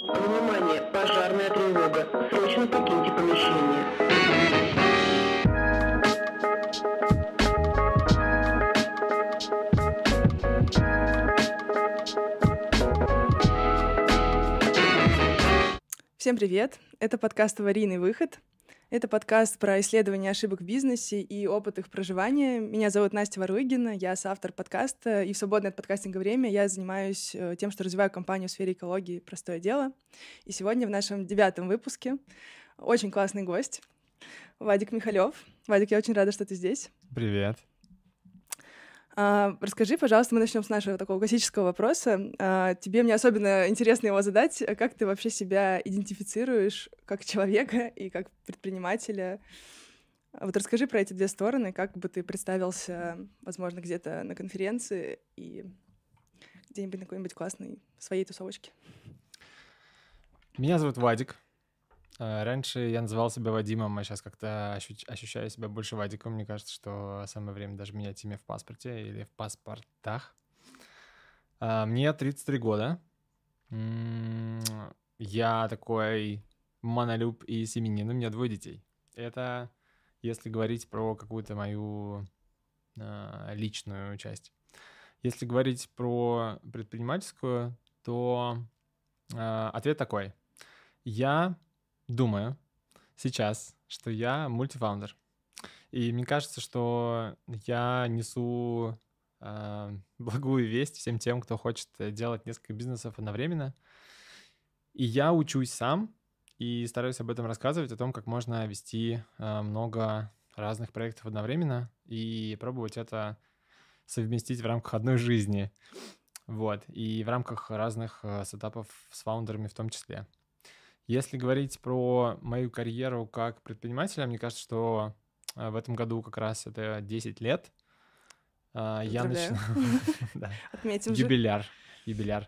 Внимание, пожарная тревога. Срочно покиньте помещение. Всем привет! Это подкаст «Аварийный выход». Это подкаст про исследование ошибок в бизнесе и опыт их проживания. Меня зовут Настя Варуйгина, я соавтор подкаста, и в свободное от подкастинга время я занимаюсь э, тем, что развиваю компанию в сфере экологии «Простое дело». И сегодня в нашем девятом выпуске очень классный гость, Вадик Михалев. Вадик, я очень рада, что ты здесь. Привет. А, расскажи, пожалуйста, мы начнем с нашего такого классического вопроса. А, тебе мне особенно интересно его задать. Как ты вообще себя идентифицируешь как человека и как предпринимателя? Вот расскажи про эти две стороны, как бы ты представился, возможно, где-то на конференции и где-нибудь на какой-нибудь классной своей тусовочке. Меня зовут Вадик. А, раньше я называл себя Вадимом, а сейчас как-то ощущаю себя больше Вадиком. Мне кажется, что самое время даже менять имя в паспорте или в паспортах. А, мне 33 года. Я такой монолюб и семенин. У меня двое детей. Это если говорить про какую-то мою а, личную часть. Если говорить про предпринимательскую, то ответ такой. Я думаю сейчас, что я мультифаундер. И мне кажется, что я несу э, благую весть всем тем, кто хочет делать несколько бизнесов одновременно. И я учусь сам и стараюсь об этом рассказывать, о том, как можно вести э, много разных проектов одновременно и пробовать это совместить в рамках одной жизни. Вот. И в рамках разных э, сетапов с фаундерами в том числе. Если говорить про мою карьеру как предпринимателя, мне кажется, что э, в этом году как раз это 10 лет. А, я начинал... Отметим Юбиляр. Юбиляр.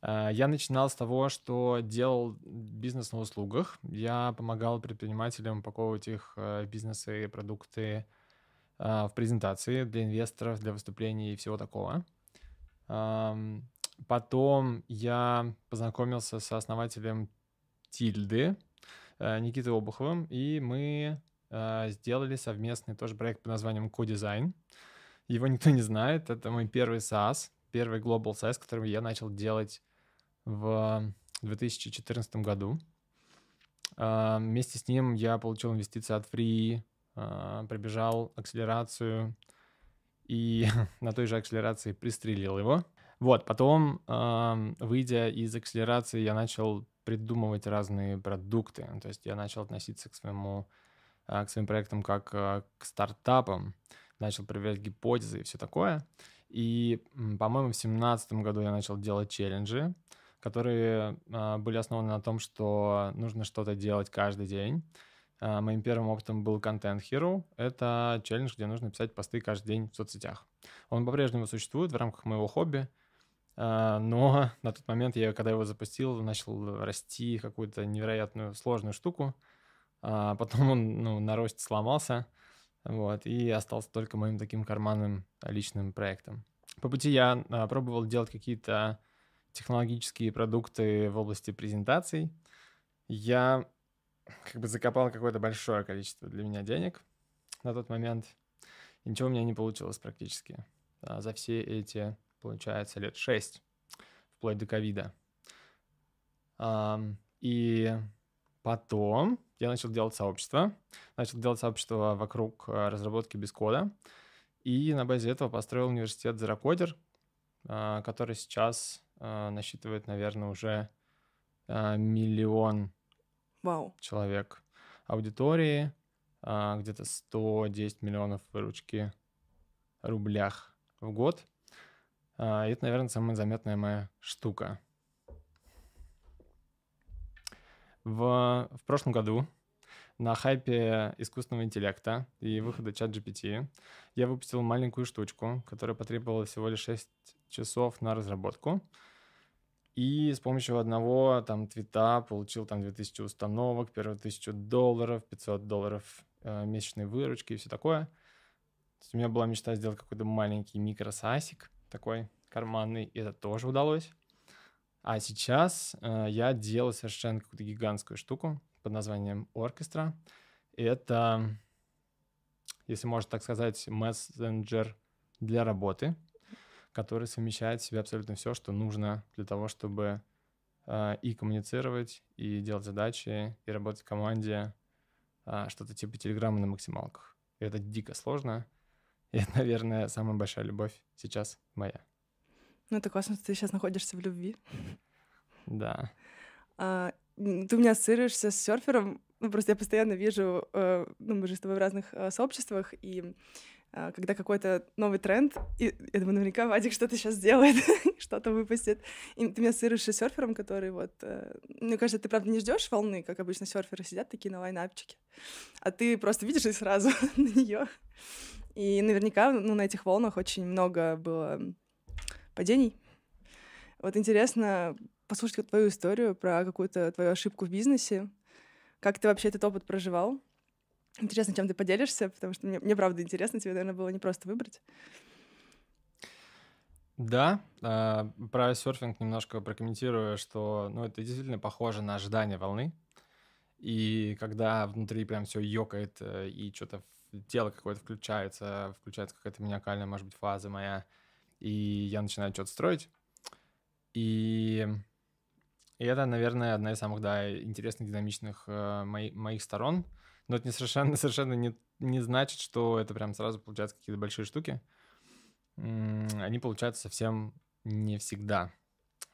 А, я начинал с того, что делал бизнес на услугах. Я помогал предпринимателям упаковывать их э, бизнесы и продукты а, в презентации для инвесторов, для выступлений и всего такого. Потом я познакомился с основателем Тильды, э, Никитой Обуховым, и мы э, сделали совместный тоже проект под названием Codizine. Его никто не знает, это мой первый SaaS, первый Global SaaS, который я начал делать в 2014 году. Э, вместе с ним я получил инвестиции от Free, пробежал акселерацию и на той же акселерации пристрелил его. Вот, потом, выйдя из акселерации, я начал придумывать разные продукты. То есть я начал относиться к своему а, к своим проектам как а, к стартапам, начал проверять гипотезы и все такое. И, по-моему, в 2017 году я начал делать челленджи, которые а, были основаны на том, что нужно что-то делать каждый день. Моим первым опытом был Content Hero. Это челлендж, где нужно писать посты каждый день в соцсетях. Он по-прежнему существует в рамках моего хобби. А, но на тот момент я, когда его запустил, начал расти какую-то невероятную сложную штуку. А потом он ну, на росте сломался, вот, и остался только моим таким карманным личным проектом. По пути я а, пробовал делать какие-то технологические продукты в области презентаций. Я как бы закопал какое-то большое количество для меня денег на тот момент. И ничего у меня не получилось практически за все эти получается, лет 6, вплоть до ковида. И потом я начал делать сообщество. Начал делать сообщество вокруг э, разработки без кода. И на базе этого построил университет Zerocodер, а, который сейчас а, насчитывает, наверное, уже миллион Вау. человек аудитории, где-то 110 миллионов выручки рублях в год – это, наверное, самая заметная моя штука. В, в прошлом году на хайпе искусственного интеллекта и выхода чат GPT я выпустил маленькую штучку, которая потребовала всего лишь 6 часов на разработку. И с помощью одного там твита получил там 2000 установок, первые 1000 долларов, 500 долларов э, месячной выручки и все такое. То есть у меня была мечта сделать какой-то маленький микросасик, такой карманный, это тоже удалось. А сейчас э, я делаю совершенно какую-то гигантскую штуку под названием Оркестра. Это, если можно так сказать, мессенджер для работы, который совмещает в себе абсолютно все, что нужно для того, чтобы э, и коммуницировать, и делать задачи, и работать в команде, э, что-то типа телеграмма на максималках. Это дико сложно. И это, наверное, самая большая любовь сейчас моя. Ну, это классно, что ты сейчас находишься в любви. Да. А, ты у меня ассоциируешься с серфером. Ну, просто я постоянно вижу, э, ну, мы же с тобой в разных э, сообществах, и когда какой-то новый тренд, и я думаю, наверняка Вадик что-то сейчас сделает, что-то выпустит. И ты меня ассоциируешь с серфером, который вот... Э, мне кажется, ты, правда, не ждешь волны, как обычно серферы сидят такие на лайнапчике, а ты просто видишь и сразу на нее. И наверняка ну, на этих волнах очень много было падений. Вот интересно послушать твою историю про какую-то твою ошибку в бизнесе. Как ты вообще этот опыт проживал? Интересно, чем ты поделишься, потому что мне, мне правда интересно, тебе, наверное, было непросто выбрать. Да, э, про серфинг немножко прокомментирую, что ну, это действительно похоже на ожидание волны. И когда внутри прям все ёкает, э, и что-то тело какое-то включается, включается какая-то маниакальная, может быть, фаза моя, и я начинаю что-то строить. И, и это, наверное, одна из самых, да, интересных, динамичных э, мои, моих сторон. Но это не совершенно, совершенно не, не значит, что это прям сразу получаются какие-то большие штуки. Они получаются совсем не всегда.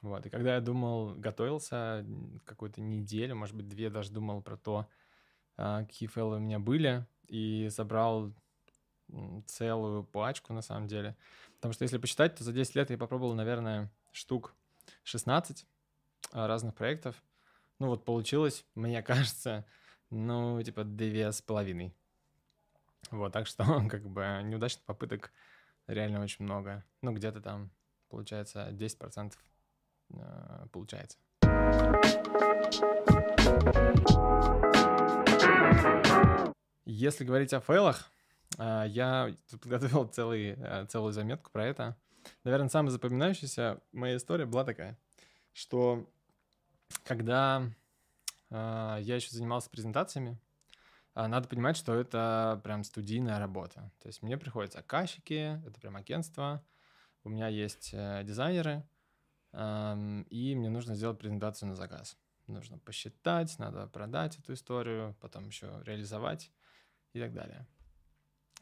Вот. И когда я думал, готовился какую-то неделю, может быть, две даже думал про то, а, какие фейлы у меня были, и собрал целую пачку, на самом деле. Потому что если посчитать, то за 10 лет я попробовал, наверное, штук 16 а, разных проектов. Ну вот получилось, мне кажется, ну типа две с половиной. Вот, так что как бы неудачных попыток реально очень много. Ну где-то там получается 10% э, получается. Если говорить о фейлах, а, я подготовил целый, э, целую заметку про это. Наверное, самая запоминающаяся моя история была такая, что когда э, я еще занимался презентациями, э, надо понимать, что это прям студийная работа. То есть мне приходят заказчики, это прям агентство, у меня есть э, дизайнеры, и мне нужно сделать презентацию на заказ. Нужно посчитать, надо продать эту историю, потом еще реализовать и так далее.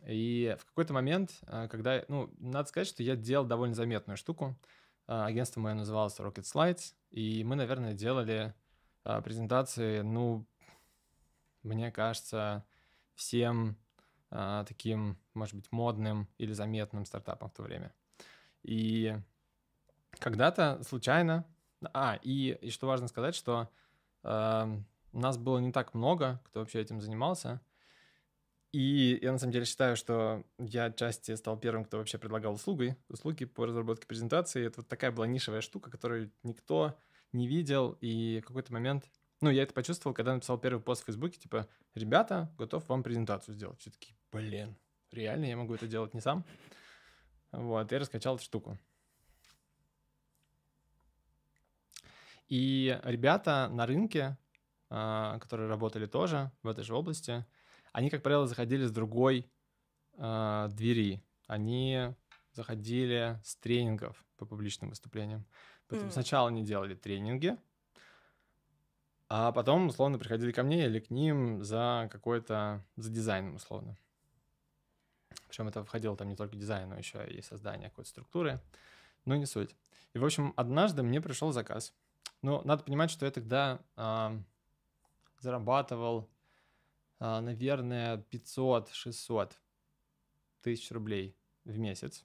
И в какой-то момент, а, когда, ну, надо сказать, что я делал довольно заметную штуку. А, агентство мое называлось Rocket Slides, и мы, наверное, делали а, презентации, ну, мне кажется, всем таким, может быть, модным или заметным стартапом в то время. И когда-то случайно... А, и, и что важно сказать, что э, нас было не так много, кто вообще этим занимался — и я на самом деле считаю, что я отчасти стал первым, кто вообще предлагал услуги, услуги по разработке презентации. Это вот такая была нишевая штука, которую никто не видел. И в какой-то момент, ну, я это почувствовал, когда написал первый пост в Фейсбуке, типа, ребята, готов вам презентацию сделать. Все таки блин, реально я могу это делать не сам? Вот, я раскачал эту штуку. И ребята на рынке, а, которые работали тоже в этой же области, они, как правило, заходили с другой э, двери. Они заходили с тренингов по публичным выступлениям. Поэтому mm. сначала они делали тренинги, а потом, условно, приходили ко мне или к ним за какой-то, за дизайном, условно. Причем это входило там не только дизайн, но еще и создание какой-то структуры. Но не суть. И, в общем, однажды мне пришел заказ. Но надо понимать, что я тогда э, зарабатывал а, наверное, 500-600 тысяч рублей в месяц.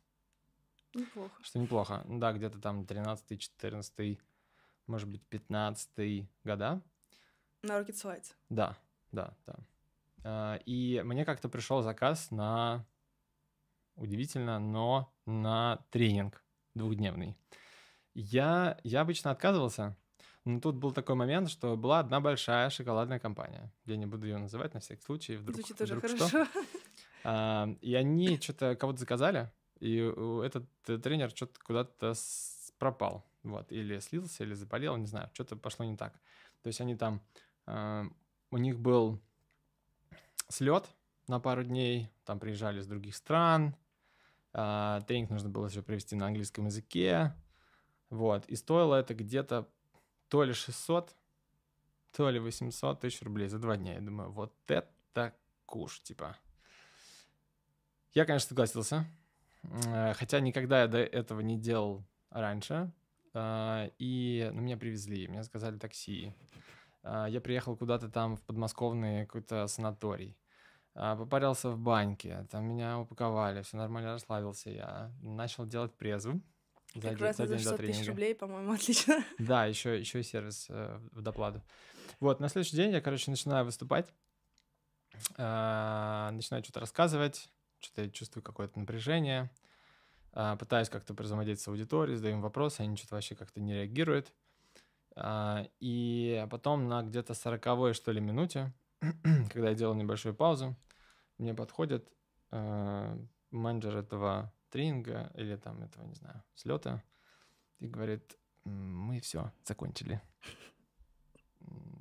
Неплохо. Что неплохо. Да, где-то там 13 14 может быть, 15 года. На Rocket Slides. Да, да, да. А, и мне как-то пришел заказ на, удивительно, но на тренинг двухдневный. Я, я обычно отказывался, ну, тут был такой момент, что была одна большая шоколадная компания. Я не буду ее называть на всякий случай. Вдруг, Звучит тоже вдруг хорошо. Что. А, и они что-то кого-то заказали, и этот тренер что-то куда-то пропал Вот, или слился, или заболел, не знаю, что-то пошло не так. То есть они там, э, у них был слет на пару дней, там приезжали из других стран, э, тренинг нужно было все провести на английском языке, вот, и стоило это где-то то ли 600, то ли 800 тысяч рублей за два дня. Я думаю, вот это куш, типа. Я, конечно, согласился, э, хотя никогда я до этого не делал раньше, э, и ну, меня привезли, мне сказали такси. Э, я приехал куда-то там в подмосковный какой-то санаторий. Попарился в баньке, там меня упаковали, все нормально расслабился я. Начал делать презву. За, как раз за 600 тысяч рублей, по-моему, отлично. Да, еще, еще и сервис э, в доплату. Вот, на следующий день я, короче, начинаю выступать, э, начинаю что-то рассказывать, что-то я чувствую какое-то напряжение, э, пытаюсь как-то взаимодействовать с аудиторией, задаю им вопросы, они что-то вообще как-то не реагируют. Э, и потом на где-то сороковой, что ли, минуте, когда я делал небольшую паузу, мне подходит менеджер этого тренинга или там этого, не знаю, слета и говорит, мы все, закончили.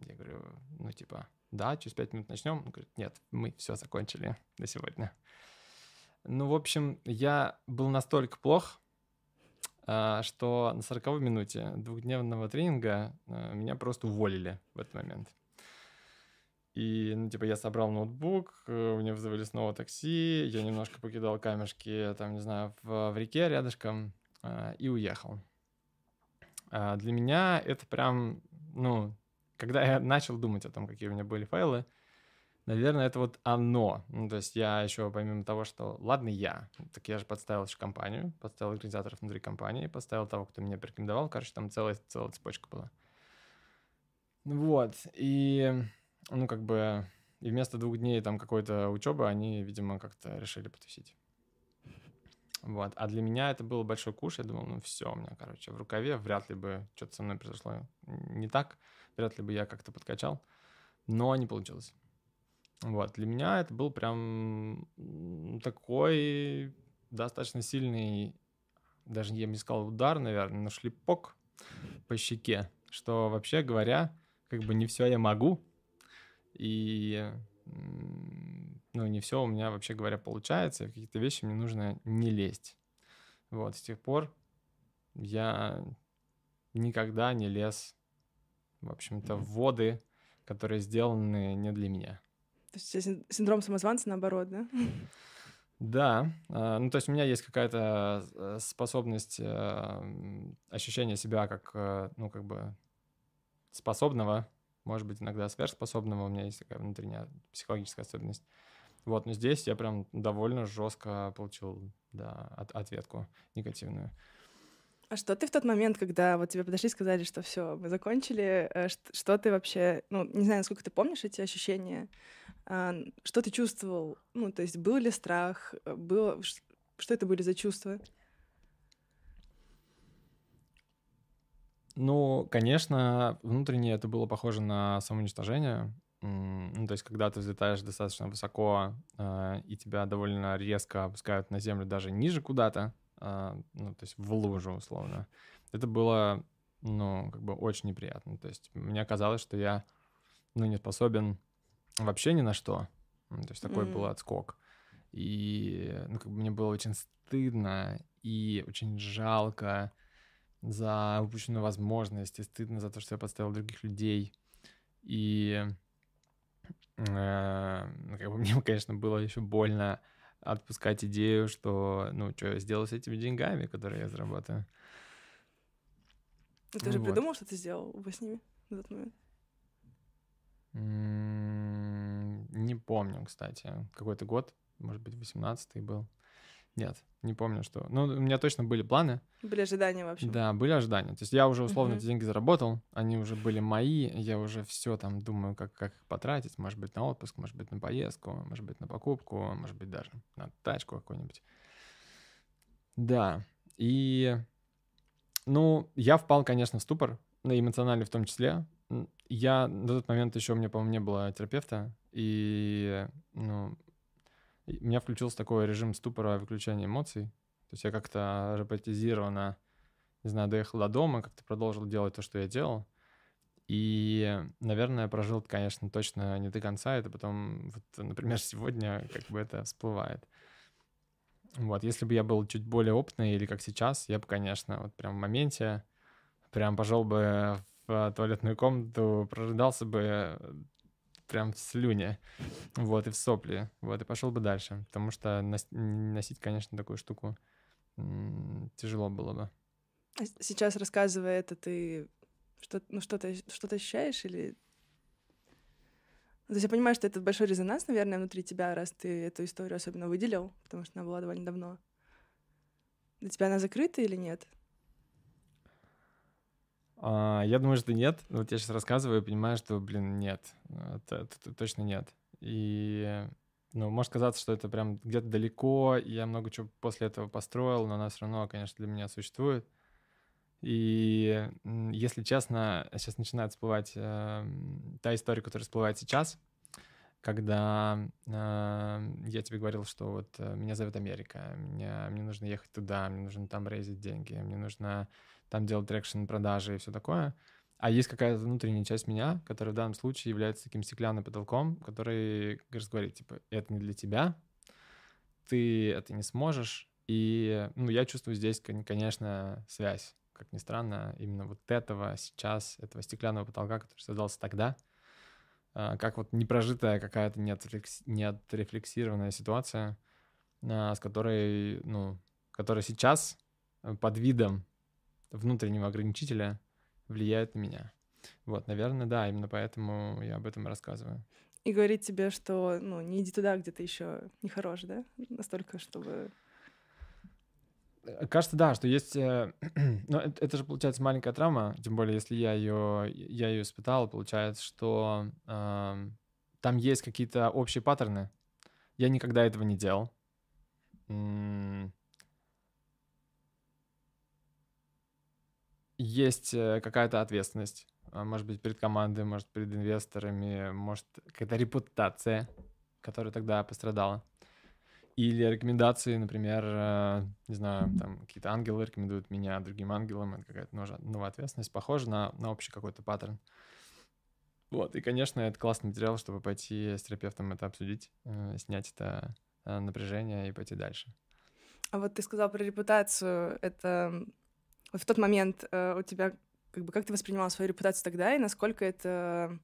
Я говорю, ну типа, да, через пять минут начнем. Он говорит, нет, мы все закончили на сегодня. Ну, в общем, я был настолько плох, а, что на 40 минуте двухдневного тренинга а, меня просто уволили в этот момент. И, ну, типа, я собрал ноутбук, э, мне вызвали снова такси, я немножко покидал камешки, там, не знаю, в, в реке рядышком э, и уехал. А для меня это прям, ну, когда я начал думать о том, какие у меня были файлы, наверное, это вот оно. Ну, то есть я еще, помимо того, что, ладно, я, так я же подставил еще компанию, подставил организаторов внутри компании, подставил того, кто меня порекомендовал, короче, там целая, целая цепочка была. Вот, и ну, как бы, и вместо двух дней там какой-то учебы они, видимо, как-то решили потусить. Вот. А для меня это был большой куш. Я думал, ну все, у меня, короче, в рукаве вряд ли бы что-то со мной произошло не так. Вряд ли бы я как-то подкачал. Но не получилось. Вот. Для меня это был прям такой достаточно сильный, даже я бы не сказал удар, наверное, но шлепок по щеке, что вообще говоря, как бы не все я могу, и ну, не все у меня, вообще говоря, получается, и в какие-то вещи мне нужно не лезть. Вот, с тех пор я никогда не лез, в общем-то, в воды, которые сделаны не для меня. То есть синдром самозванца наоборот, да? Да, а, ну то есть у меня есть какая-то э, способность э, ощущения себя как, э, ну как бы способного может быть, иногда сверхспособного, у меня есть такая внутренняя психологическая особенность. Вот, но здесь я прям довольно жестко получил, да, от, ответку негативную. А что ты в тот момент, когда вот тебе подошли и сказали, что все, мы закончили, что, что ты вообще, ну, не знаю, насколько ты помнишь эти ощущения, что ты чувствовал? Ну, то есть был ли страх, э, было, что это были за чувства? Ну, конечно, внутренне это было похоже на самоуничтожение. Ну, то есть, когда ты взлетаешь достаточно высоко, э, и тебя довольно резко опускают на землю даже ниже куда-то, э, ну, то есть в лужу, условно, это было, ну, как бы очень неприятно. То есть мне казалось, что я, ну, не способен вообще ни на что. Ну, то есть такой mm-hmm. был отскок. И, ну, как бы мне было очень стыдно и очень жалко, за упущенную возможность, и стыдно за то, что я подставил других людей. И э, ну, как бы мне, конечно, было еще больно отпускать идею, что, ну, что я сделал с этими деньгами, которые я заработаю. Ну, ты же вот. придумал, что ты сделал бы с ними в этот момент? Не помню, кстати. Какой-то год, может быть, 18-й был. Нет, не помню, что. Ну, у меня точно были планы. Были ожидания вообще. Да, были ожидания. То есть я уже условно uh-huh. эти деньги заработал, они уже были мои, я уже все там думаю, как, как их потратить. Может быть, на отпуск, может быть, на поездку, может быть, на покупку, может быть, даже на тачку какую-нибудь. Да, и... Ну, я впал, конечно, в ступор, на эмоциональный в том числе. Я на тот момент еще у меня, по-моему, не было терапевта, и, ну, у меня включился такой режим ступора выключения эмоций. То есть я как-то роботизированно не знаю, доехал до дома, как-то продолжил делать то, что я делал. И, наверное, прожил, конечно, точно не до конца. Это потом, вот, например, сегодня как бы это всплывает. Вот, если бы я был чуть более опытный или как сейчас, я бы, конечно, вот прям в моменте прям пошел бы в туалетную комнату, прорыдался бы прям в слюне, вот, и в сопли, вот, и пошел бы дальше, потому что носить, конечно, такую штуку тяжело было бы. А сейчас, рассказывая это, ты что, ну, что-то, что-то ощущаешь или... То есть я понимаю, что это большой резонанс, наверное, внутри тебя, раз ты эту историю особенно выделил, потому что она была довольно давно. Для тебя она закрыта или нет? А, я думаю, что нет. Вот я сейчас рассказываю и понимаю, что, блин, нет. Это, это, это точно нет. И, ну, может казаться, что это прям где-то далеко, и я много чего после этого построил, но она все равно, конечно, для меня существует. И, если честно, сейчас начинает всплывать э, та история, которая всплывает сейчас, когда э, я тебе говорил, что вот э, меня зовет Америка, мне, мне нужно ехать туда, мне нужно там рейзить деньги, мне нужно там делать traction продажи и все такое. А есть какая-то внутренняя часть меня, которая в данном случае является таким стеклянным потолком, который говорит, типа, это не для тебя, ты это не сможешь. И, ну, я чувствую здесь, конечно, связь, как ни странно, именно вот этого сейчас, этого стеклянного потолка, который создался тогда, как вот непрожитая какая-то неотрефлексированная ситуация, а, с которой, ну, которая сейчас под видом внутреннего ограничителя влияет на меня. Вот, наверное, да, именно поэтому я об этом рассказываю. И говорит тебе, что, ну, не иди туда, где ты еще не хорош, да? Настолько, чтобы... Э, кажется, да, что есть... Э, ну, это, это же, получается, маленькая травма, тем более, если я ее, я ее испытал, получается, что э, там есть какие-то общие паттерны. Я никогда этого не делал есть э, какая-то ответственность. А, может быть, перед командой, может, перед инвесторами, может, какая-то репутация, которая тогда пострадала. Или рекомендации, например, э, не знаю, там какие-то ангелы рекомендуют меня другим ангелам, это какая-то новая ответственность, похоже на, на общий какой-то паттерн. Вот, и, конечно, это классный материал, чтобы пойти с терапевтом это обсудить, э, снять это напряжение и пойти дальше. А вот ты сказал про репутацию, это в тот момент э, у тебя как бы как ты воспринимал свою репутацию тогда и насколько это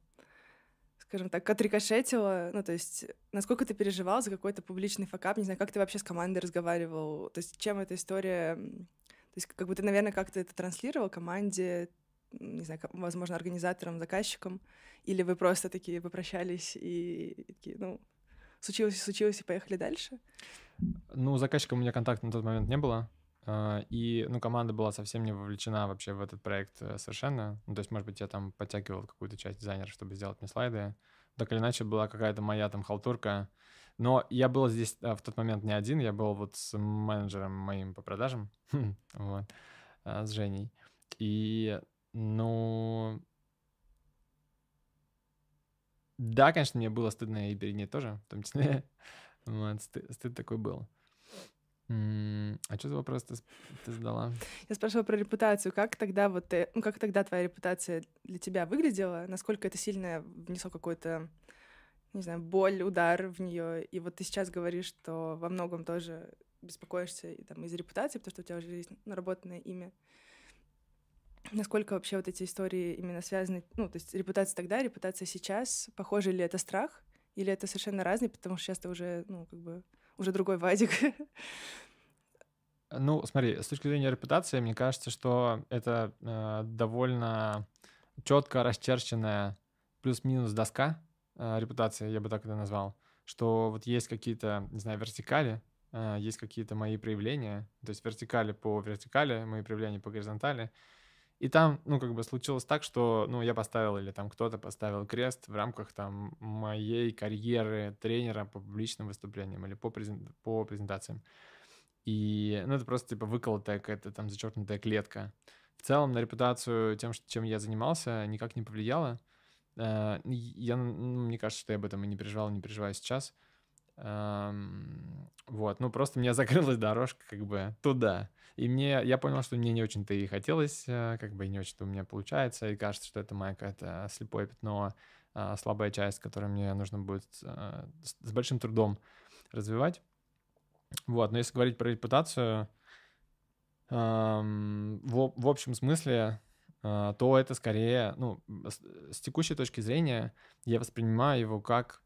скажем так, отрикошетило, ну, то есть, насколько ты переживал за какой-то публичный факап, не знаю, как ты вообще с командой разговаривал, то есть, чем эта история, то есть, как бы ты, наверное, как-то это транслировал команде, не знаю, возможно, организаторам, заказчикам, или вы просто такие попрощались и, и такие, ну, случилось, случилось, и поехали дальше? Ну, заказчиком у меня контакта на тот момент не было, и, ну, команда была совсем не вовлечена вообще в этот проект э, совершенно. Ну, то есть, может быть, я там подтягивал какую-то часть дизайнера, чтобы сделать мне слайды. Так или иначе, была какая-то моя там халтурка. Но я был здесь а, в тот момент не один, я был вот с менеджером моим по продажам, вот, а, с Женей. И, ну, да, конечно, мне было стыдно и перед ней тоже, в том числе. Вот, стыд, стыд такой был. А что за вопрос ты, ты задала? Я спрашивала про репутацию. Как тогда вот ты, ну как тогда твоя репутация для тебя выглядела? Насколько это сильно внесло какой-то, не знаю, боль, удар в нее? И вот ты сейчас говоришь, что во многом тоже беспокоишься и, там, из-за репутации, потому что у тебя уже есть наработанное имя. Насколько вообще вот эти истории именно связаны, ну, то есть репутация тогда, репутация сейчас, похоже ли это страх, или это совершенно разные, потому что сейчас ты уже, ну, как бы уже другой Вадик. Ну, смотри, с точки зрения репутации, мне кажется, что это э, довольно четко расчерченная плюс-минус доска э, репутации, я бы так это назвал, что вот есть какие-то, не знаю, вертикали, э, есть какие-то мои проявления, то есть вертикали по вертикали, мои проявления по горизонтали, и там, ну, как бы случилось так, что, ну, я поставил или там кто-то поставил крест в рамках там моей карьеры тренера по публичным выступлениям или по, презент, по презентациям. И, ну, это просто, типа, выколотая какая-то там зачеркнутая клетка. В целом на репутацию тем, чем я занимался, никак не повлияло. Э, я, ну, мне кажется, что я об этом и не переживал, не переживаю сейчас. Вот, ну просто мне закрылась дорожка как бы туда. И мне, я понял, что мне не очень-то и хотелось, э, как бы не очень-то у меня получается, и кажется, что это моя какая-то слепое пятно, а, слабая часть, которую мне нужно будет а, с большим трудом развивать. Вот, но если говорить про репутацию, в, общем смысле, а, то это скорее, ну, с текущей точки зрения, я воспринимаю его как,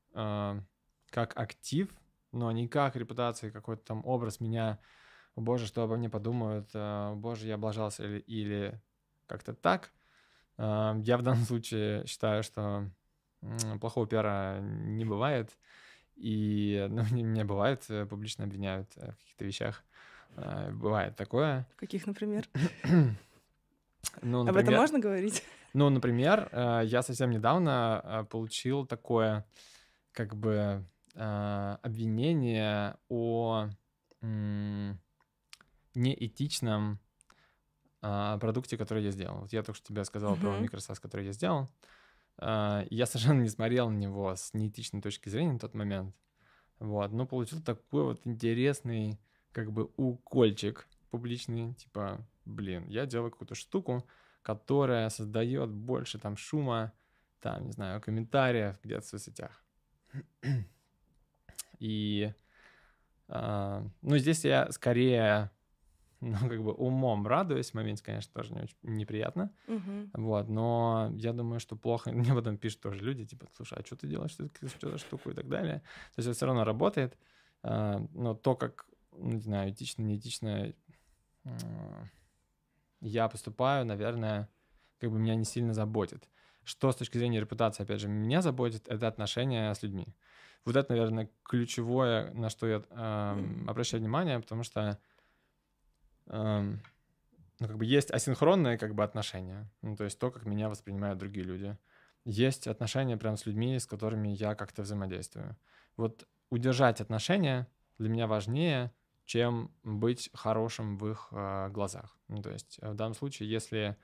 как актив, но не как репутация, какой-то там образ меня, боже, что обо мне подумают, о боже, я облажался или, или как-то так. Я в данном случае считаю, что плохого пиара не бывает. И ну, меня бывает, э, публично обвиняют э, в каких-то вещах. Бывает такое. Каких, например? ну, например? Об этом можно говорить? Ну, например, э, я совсем недавно получил такое, как бы, обвинение о неэтичном продукте, который я сделал. Вот я только что тебе сказал uh-huh. про микросас, который я сделал. А, я совершенно не смотрел на него с неэтичной точки зрения на тот момент. Вот, но получил такой вот интересный, как бы, укольчик публичный, типа, блин, я делаю какую-то штуку, которая создает больше там шума, там, не знаю, комментариев где-то в соцсетях. И, э, ну, здесь я скорее ну, как бы умом радуюсь, в моменте, конечно, тоже не очень неприятно, угу. вот, но я думаю, что плохо, мне потом пишут тоже люди, типа, слушай, а что ты делаешь, что, что за штуку и так далее, то есть это все равно работает, а, но то, как, ну, не знаю, этично, неэтично я поступаю, наверное, как бы меня не сильно заботит. Что с точки зрения репутации, опять же, меня заботит, это отношения с людьми. Вот это, наверное, ключевое, на что я э, обращаю внимание, потому что ну, как бы есть асинхронные как бы отношения, ну, то есть то, как меня воспринимают другие люди. Есть отношения прям с людьми, с которыми я как-то взаимодействую. Вот удержать отношения для меня важнее, чем быть хорошим в их э, глазах. Ну, то есть в данном случае, если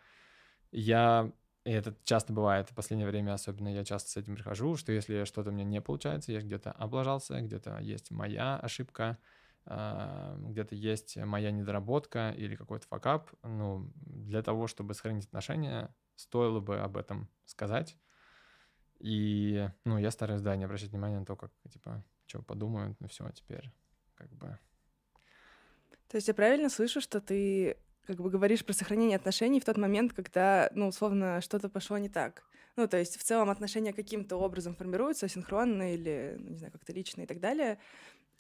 я, и это часто бывает в последнее время, особенно я часто с этим прихожу, что если что-то у меня не получается, я где-то облажался, где-то есть моя ошибка, а, где-то есть моя недоработка или какой-то факап, ну, для того, чтобы сохранить отношения, стоило бы об этом сказать. И, ну, я стараюсь, да, не обращать внимания на то, как, типа, что подумают, ну, все, теперь, как бы... То есть я правильно слышу, что ты как бы говоришь про сохранение отношений в тот момент, когда, ну, условно, что-то пошло не так. Ну, то есть в целом отношения каким-то образом формируются, синхронно или, ну, не знаю, как-то лично и так далее.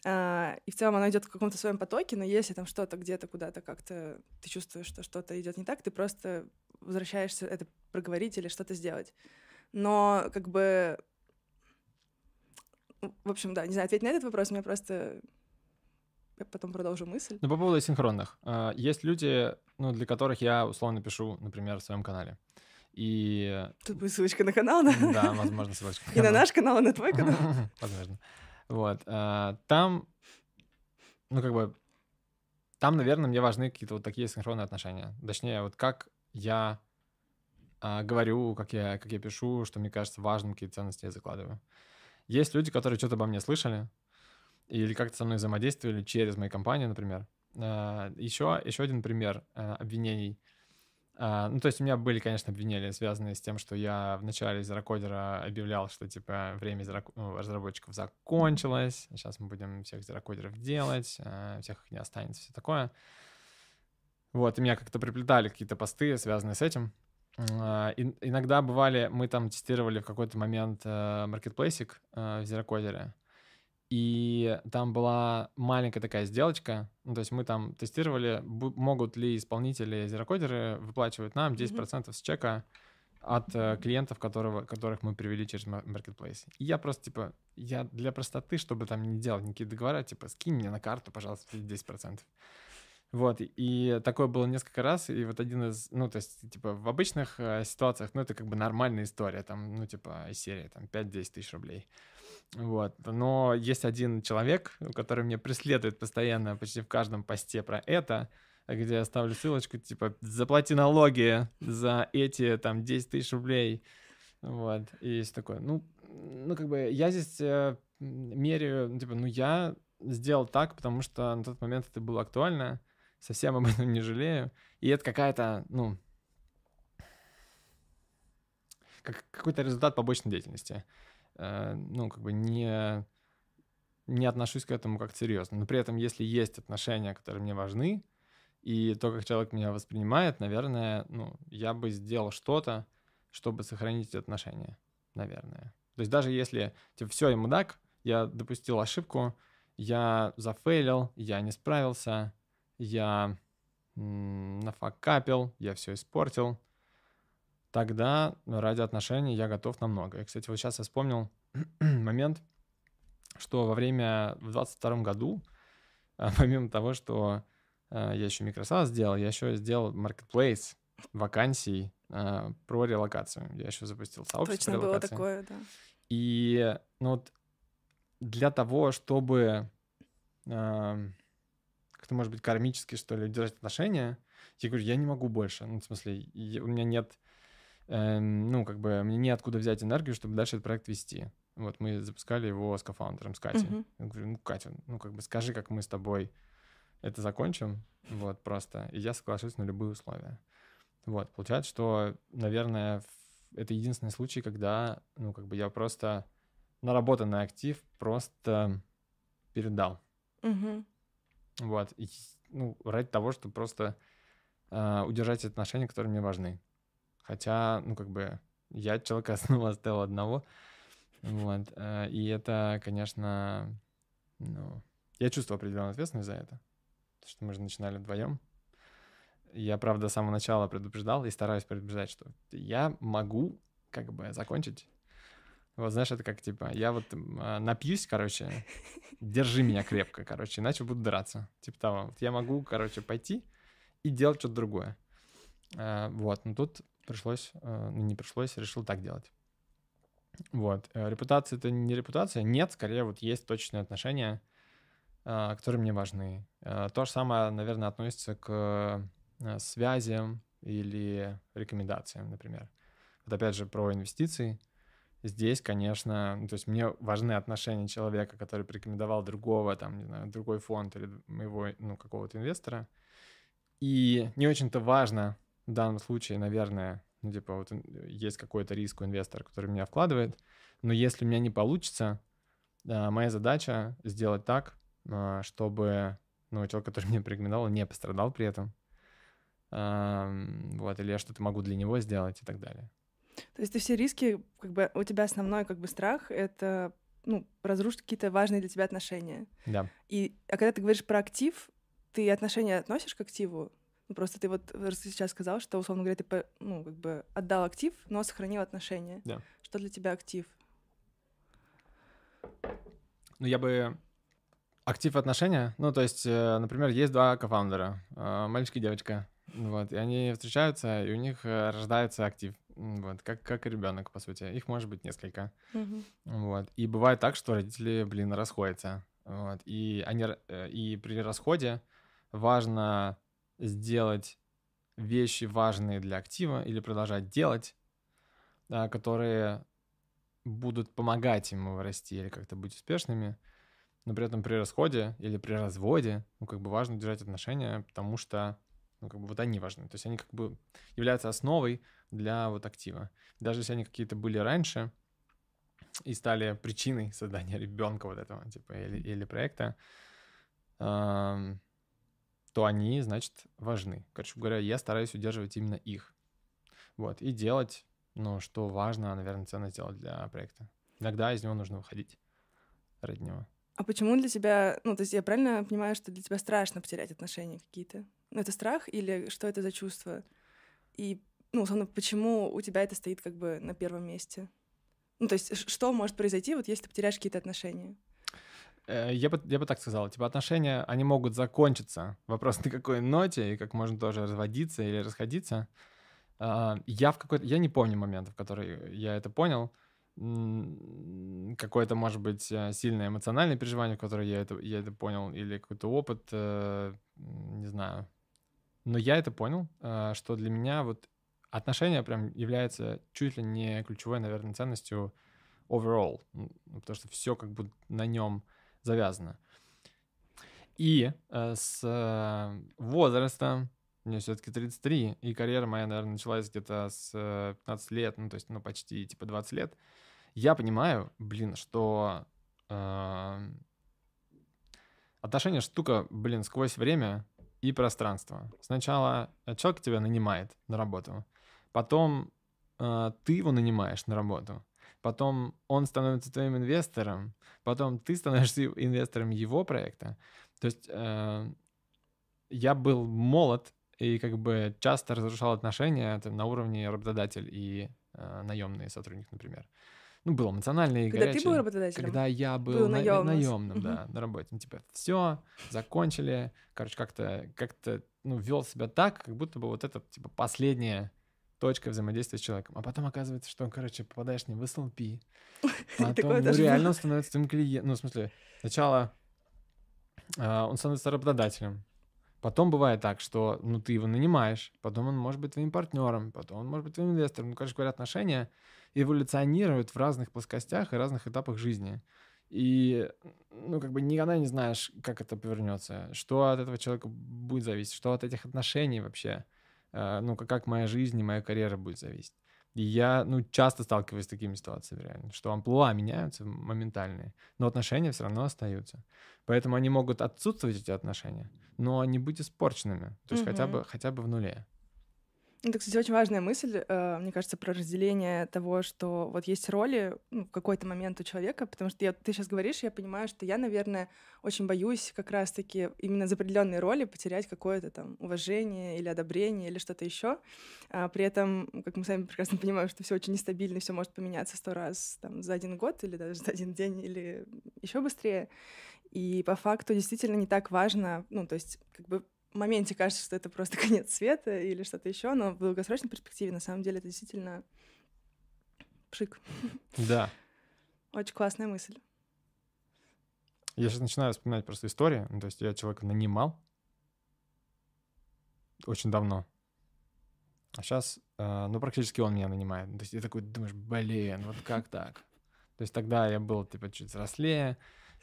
А, и в целом оно идет в каком-то своем потоке, но если там что-то где-то куда-то как-то ты чувствуешь, что что-то идет не так, ты просто возвращаешься это проговорить или что-то сделать. Но как бы... В общем, да, не знаю, ответить на этот вопрос, мне просто я потом продолжу мысль. Ну, по поводу синхронных. А, есть люди, ну, для которых я условно пишу, например, в своем канале. И... Тут будет ссылочка на канал, да? Да, возможно, ссылочка на. И на наш канал, и на твой канал. Возможно. Вот. А, там, ну, как бы, там, наверное, мне важны какие-то вот такие синхронные отношения. Точнее, вот как я а, говорю, как я, как я пишу, что мне кажется важным, какие ценности я закладываю. Есть люди, которые что-то обо мне слышали или как-то со мной взаимодействовали через мои компании, например. А, еще, еще один пример а, обвинений — а, ну, то есть у меня были, конечно, обвинения, связанные с тем, что я в начале зерокодера объявлял, что, типа, время зерок... ну, разработчиков закончилось, сейчас мы будем всех зерокодеров делать, всех их не останется, все такое. Вот, и меня как-то приплетали какие-то посты, связанные с этим. Иногда бывали, мы там тестировали в какой-то момент маркетплейсик э, в зерокодере, и там была маленькая такая сделочка, ну, то есть мы там тестировали, могут ли исполнители зерокодеры выплачивать нам 10% mm-hmm. с чека от э, клиентов, которого, которых мы привели через Marketplace. И я просто, типа, я для простоты, чтобы там не делать никакие договора, типа, скинь мне на карту, пожалуйста, 10%. Вот, и такое было несколько раз, и вот один из, ну, то есть, типа, в обычных э, ситуациях, ну, это как бы нормальная история, там, ну, типа, из серии, там, 5-10 тысяч рублей. Вот. Но есть один человек, который мне преследует постоянно почти в каждом посте про это, где я ставлю ссылочку, типа, заплати налоги за эти, там, 10 тысяч рублей. Вот. И есть такое. Ну, ну, как бы, я здесь, э, меряю, ну, типа, ну, я сделал так, потому что на тот момент это было актуально, совсем об этом не жалею. И это какая-то, ну, как какой-то результат побочной деятельности. Э, ну, как бы не, не отношусь к этому как серьезно. Но при этом, если есть отношения, которые мне важны, и то, как человек меня воспринимает, наверное, ну, я бы сделал что-то, чтобы сохранить эти отношения, наверное. То есть даже если, типа, все, ему мудак, я допустил ошибку, я зафейлил, я не справился, я нафакапил, я все испортил, тогда ради отношений я готов на много. И, кстати, вот сейчас я вспомнил момент, что во время, в 22 году, а, помимо того, что а, я еще Microsoft сделал, я еще сделал marketplace вакансий а, про релокацию. Я еще запустил сообщество Точно было такое, да. И ну, вот для того, чтобы как-то, может быть, кармически, что ли, держать отношения, я говорю, я не могу больше. Ну, в смысле, у меня нет, э, ну, как бы, мне неоткуда взять энергию, чтобы дальше этот проект вести. Вот мы запускали его с кофаундером, с Катей. Мгм. Я говорю, ну, Катя, ну, как бы, скажи, как мы с тобой это закончим, вот, просто. И я соглашусь на любые условия. Вот, получается, что, наверное, это единственный случай, когда, ну, как бы, я просто наработанный актив просто передал. Мгм. Вот. И, ну, ради того, чтобы просто а, удержать отношения, которые мне важны. Хотя, ну, как бы, я человека снова оставил одного. Вот. а, И это, конечно, ну, я чувствую определенную ответственность за это. Потому что мы же начинали вдвоем. Я, правда, с самого начала предупреждал и стараюсь предупреждать, что я могу как бы закончить. Вот знаешь, это как типа, я вот а, напьюсь, короче, держи меня крепко, короче, иначе буду драться. Типа того. Вот я могу, короче, пойти и делать что-то другое. А, Вот, но тут пришлось, э, ну не пришлось, решил так делать. Вот. э, Репутация — это не репутация. Нет, скорее вот есть точные отношения, а, которые мне важны. Э, То же самое, наверное, относится к э, связям или рекомендациям, например. Вот опять же про инвестиции. Здесь, конечно, ну, то есть мне важны отношения человека, который порекомендовал другого, там, не знаю, другой фонд или моего, ну, какого-то инвестора. И не очень-то важно в данном случае, наверное, ну, типа, вот ин- есть какой-то риск у инвестора, который меня вкладывает, но если у меня не получится, а, моя задача сделать так, а, чтобы, ну, человек, который мне порекомендовал, не пострадал при этом. Вот, или я что-то могу для него сделать и так далее. То есть ты все риски, как бы у тебя основной как бы страх — это ну, разрушить какие-то важные для тебя отношения. Да. И, а когда ты говоришь про актив, ты отношения относишь к активу? Ну, просто ты вот раз сейчас сказал, что, условно говоря, ты ну, как бы отдал актив, но сохранил отношения. Да. Что для тебя актив? Ну, я бы... Актив отношения, ну, то есть, э, например, есть два кофаундера, э, мальчик и девочка, вот, и они встречаются, и у них э, рождается актив, вот, как, как ребенок, по сути. Их может быть несколько. Мгм. Вот. И бывает так, что родители, блин, расходятся. Вот. И, они, э, и при расходе важно сделать вещи важные для актива или продолжать делать, да, которые будут помогать ему расти или как-то быть успешными, но при этом при расходе или при разводе, ну, как бы важно держать отношения, потому что, ну, как бы вот они важны. То есть они как бы являются основой для вот актива. Даже если они какие-то были раньше, и стали причиной создания ребенка вот этого, типа, или, или проекта, ам, то они, значит, важны. Короче говоря, я стараюсь удерживать именно их. Вот, и делать, ну, что важно, наверное, ценно сделать для проекта. Иногда из него нужно выходить ради него. А почему для тебя, ну, то есть я правильно понимаю, что для тебя страшно потерять отношения какие-то? Ну, это страх или что это за чувство? И, ну, условно, почему у тебя это стоит как бы на первом месте? Ну, то есть что может произойти, вот если ты потеряешь какие-то отношения? Э, Я бы, я бы так сказал, типа отношения, они могут закончиться. Вопрос на какой ноте, и как можно тоже разводиться или расходиться. А, Я в какой-то... Я не помню момент, в который я это понял. Какое-то, может быть, э, сильное эмоциональное переживание, в которое я это, я это понял, или какой-то опыт, э, не знаю. Но я это понял, что для меня вот отношения прям является чуть ли не ключевой, наверное, ценностью overall, потому что все как бы на нем завязано. И э, с э, возрастом, мне все-таки 33, и карьера моя, наверное, началась где-то с 15 лет, ну, то есть, ну, почти, типа, 20 лет, я понимаю, блин, что э, отношения штука, блин, сквозь время и пространство. Сначала человек тебя нанимает на работу, потом э, ты его нанимаешь на работу, потом он становится твоим инвестором, потом ты становишься инвестором его проекта. То есть э, я был молод и как бы часто разрушал отношения там, на уровне работодатель и э, наемный сотрудник, например. Ну, был эмоциональный и Когда горячий. ты был работодателем? Когда я был, Был на- наемным. наемным, да, на работе. Ну, типа, все, закончили. Короче, как-то, как-то, ну, вел себя так, как будто бы вот это, типа, последняя точка взаимодействия с человеком. А потом оказывается, что, короче, попадаешь не в SLP. Потом, ну, реально он становится твоим клиентом. Ну, в смысле, сначала а, он становится работодателем. Потом бывает так, что, ну, ты его нанимаешь, потом он может быть твоим партнером, потом он может быть твоим инвестором. Ну, короче говоря, отношения эволюционируют в разных плоскостях и разных этапах жизни. И, ну, как бы никогда не знаешь, как это повернется, что от этого человека будет зависеть, что от этих отношений вообще, ну, как, моя жизнь и моя карьера будет зависеть. И я, ну, часто сталкиваюсь с такими ситуациями реально, что амплуа меняются моментальные, но отношения все равно остаются. Поэтому они могут отсутствовать, эти отношения, но не быть испорченными, то есть хотя Мгм. бы, хотя бы в нуле. Это, кстати, очень важная мысль, э, мне кажется, про разделение того, что вот есть роли ну, в какой-то момент у человека, потому что я, ты сейчас говоришь, я понимаю, что я, наверное, очень боюсь как раз-таки именно за определенные роли потерять какое-то там уважение или одобрение или что-то еще. А при этом, как мы сами прекрасно понимаем, что все очень нестабильно, все может поменяться сто раз там, за один год или даже за один день или еще быстрее. И по факту действительно не так важно, ну, то есть как бы моменте кажется, что это просто конец света или что-то еще, но в долгосрочной перспективе на самом деле это действительно пшик. Да. Очень классная мысль. Я сейчас начинаю вспоминать просто истории. Ну, то есть я человека нанимал очень давно. А сейчас, ну, практически он меня нанимает. То есть я такой думаешь, блин, вот как так? То есть тогда я был, типа, чуть взрослее,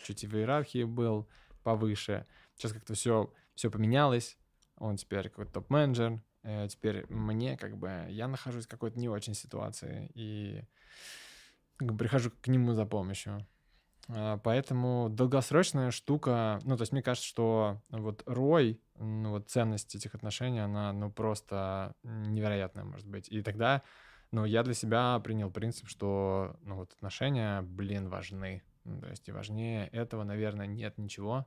чуть и в иерархии был повыше. Сейчас как-то все, все поменялось. Он теперь какой-то топ-менеджер. Э, Теперь мне, как бы, я нахожусь в какой-то не очень ситуации. И прихожу к нему за помощью. А, Поэтому долгосрочная штука, ну, то есть мне кажется, что вот рой, ну, вот ценность этих отношений, она, ну, просто невероятная может быть. И тогда, ну, я для себя принял принцип, что, ну, вот отношения, блин, важны. То есть и важнее этого, наверное, нет ничего.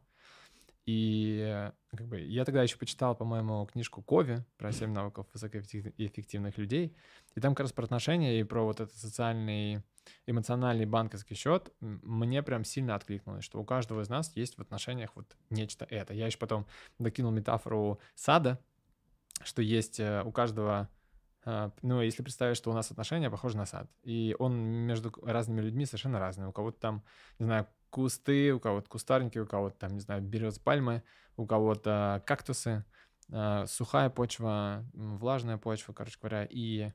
И э, как бы я тогда еще почитал, по-моему, книжку Кови про 7 навыков высокоэффективных людей. И там как раз про отношения и про вот этот социальный эмоциональный банковский счет мне прям сильно откликнулось, что у каждого из нас есть в отношениях вот нечто это. Я еще потом докинул метафору сада, что есть э, у каждого, э, ну, если представить, что у нас отношения похожи на сад, и он между разными людьми совершенно разный. У кого-то там, не знаю, кусты, у кого-то кустарники, у кого-то там, не знаю, березы, пальмы, у кого-то кактусы, э, сухая почва, влажная почва, короче говоря, и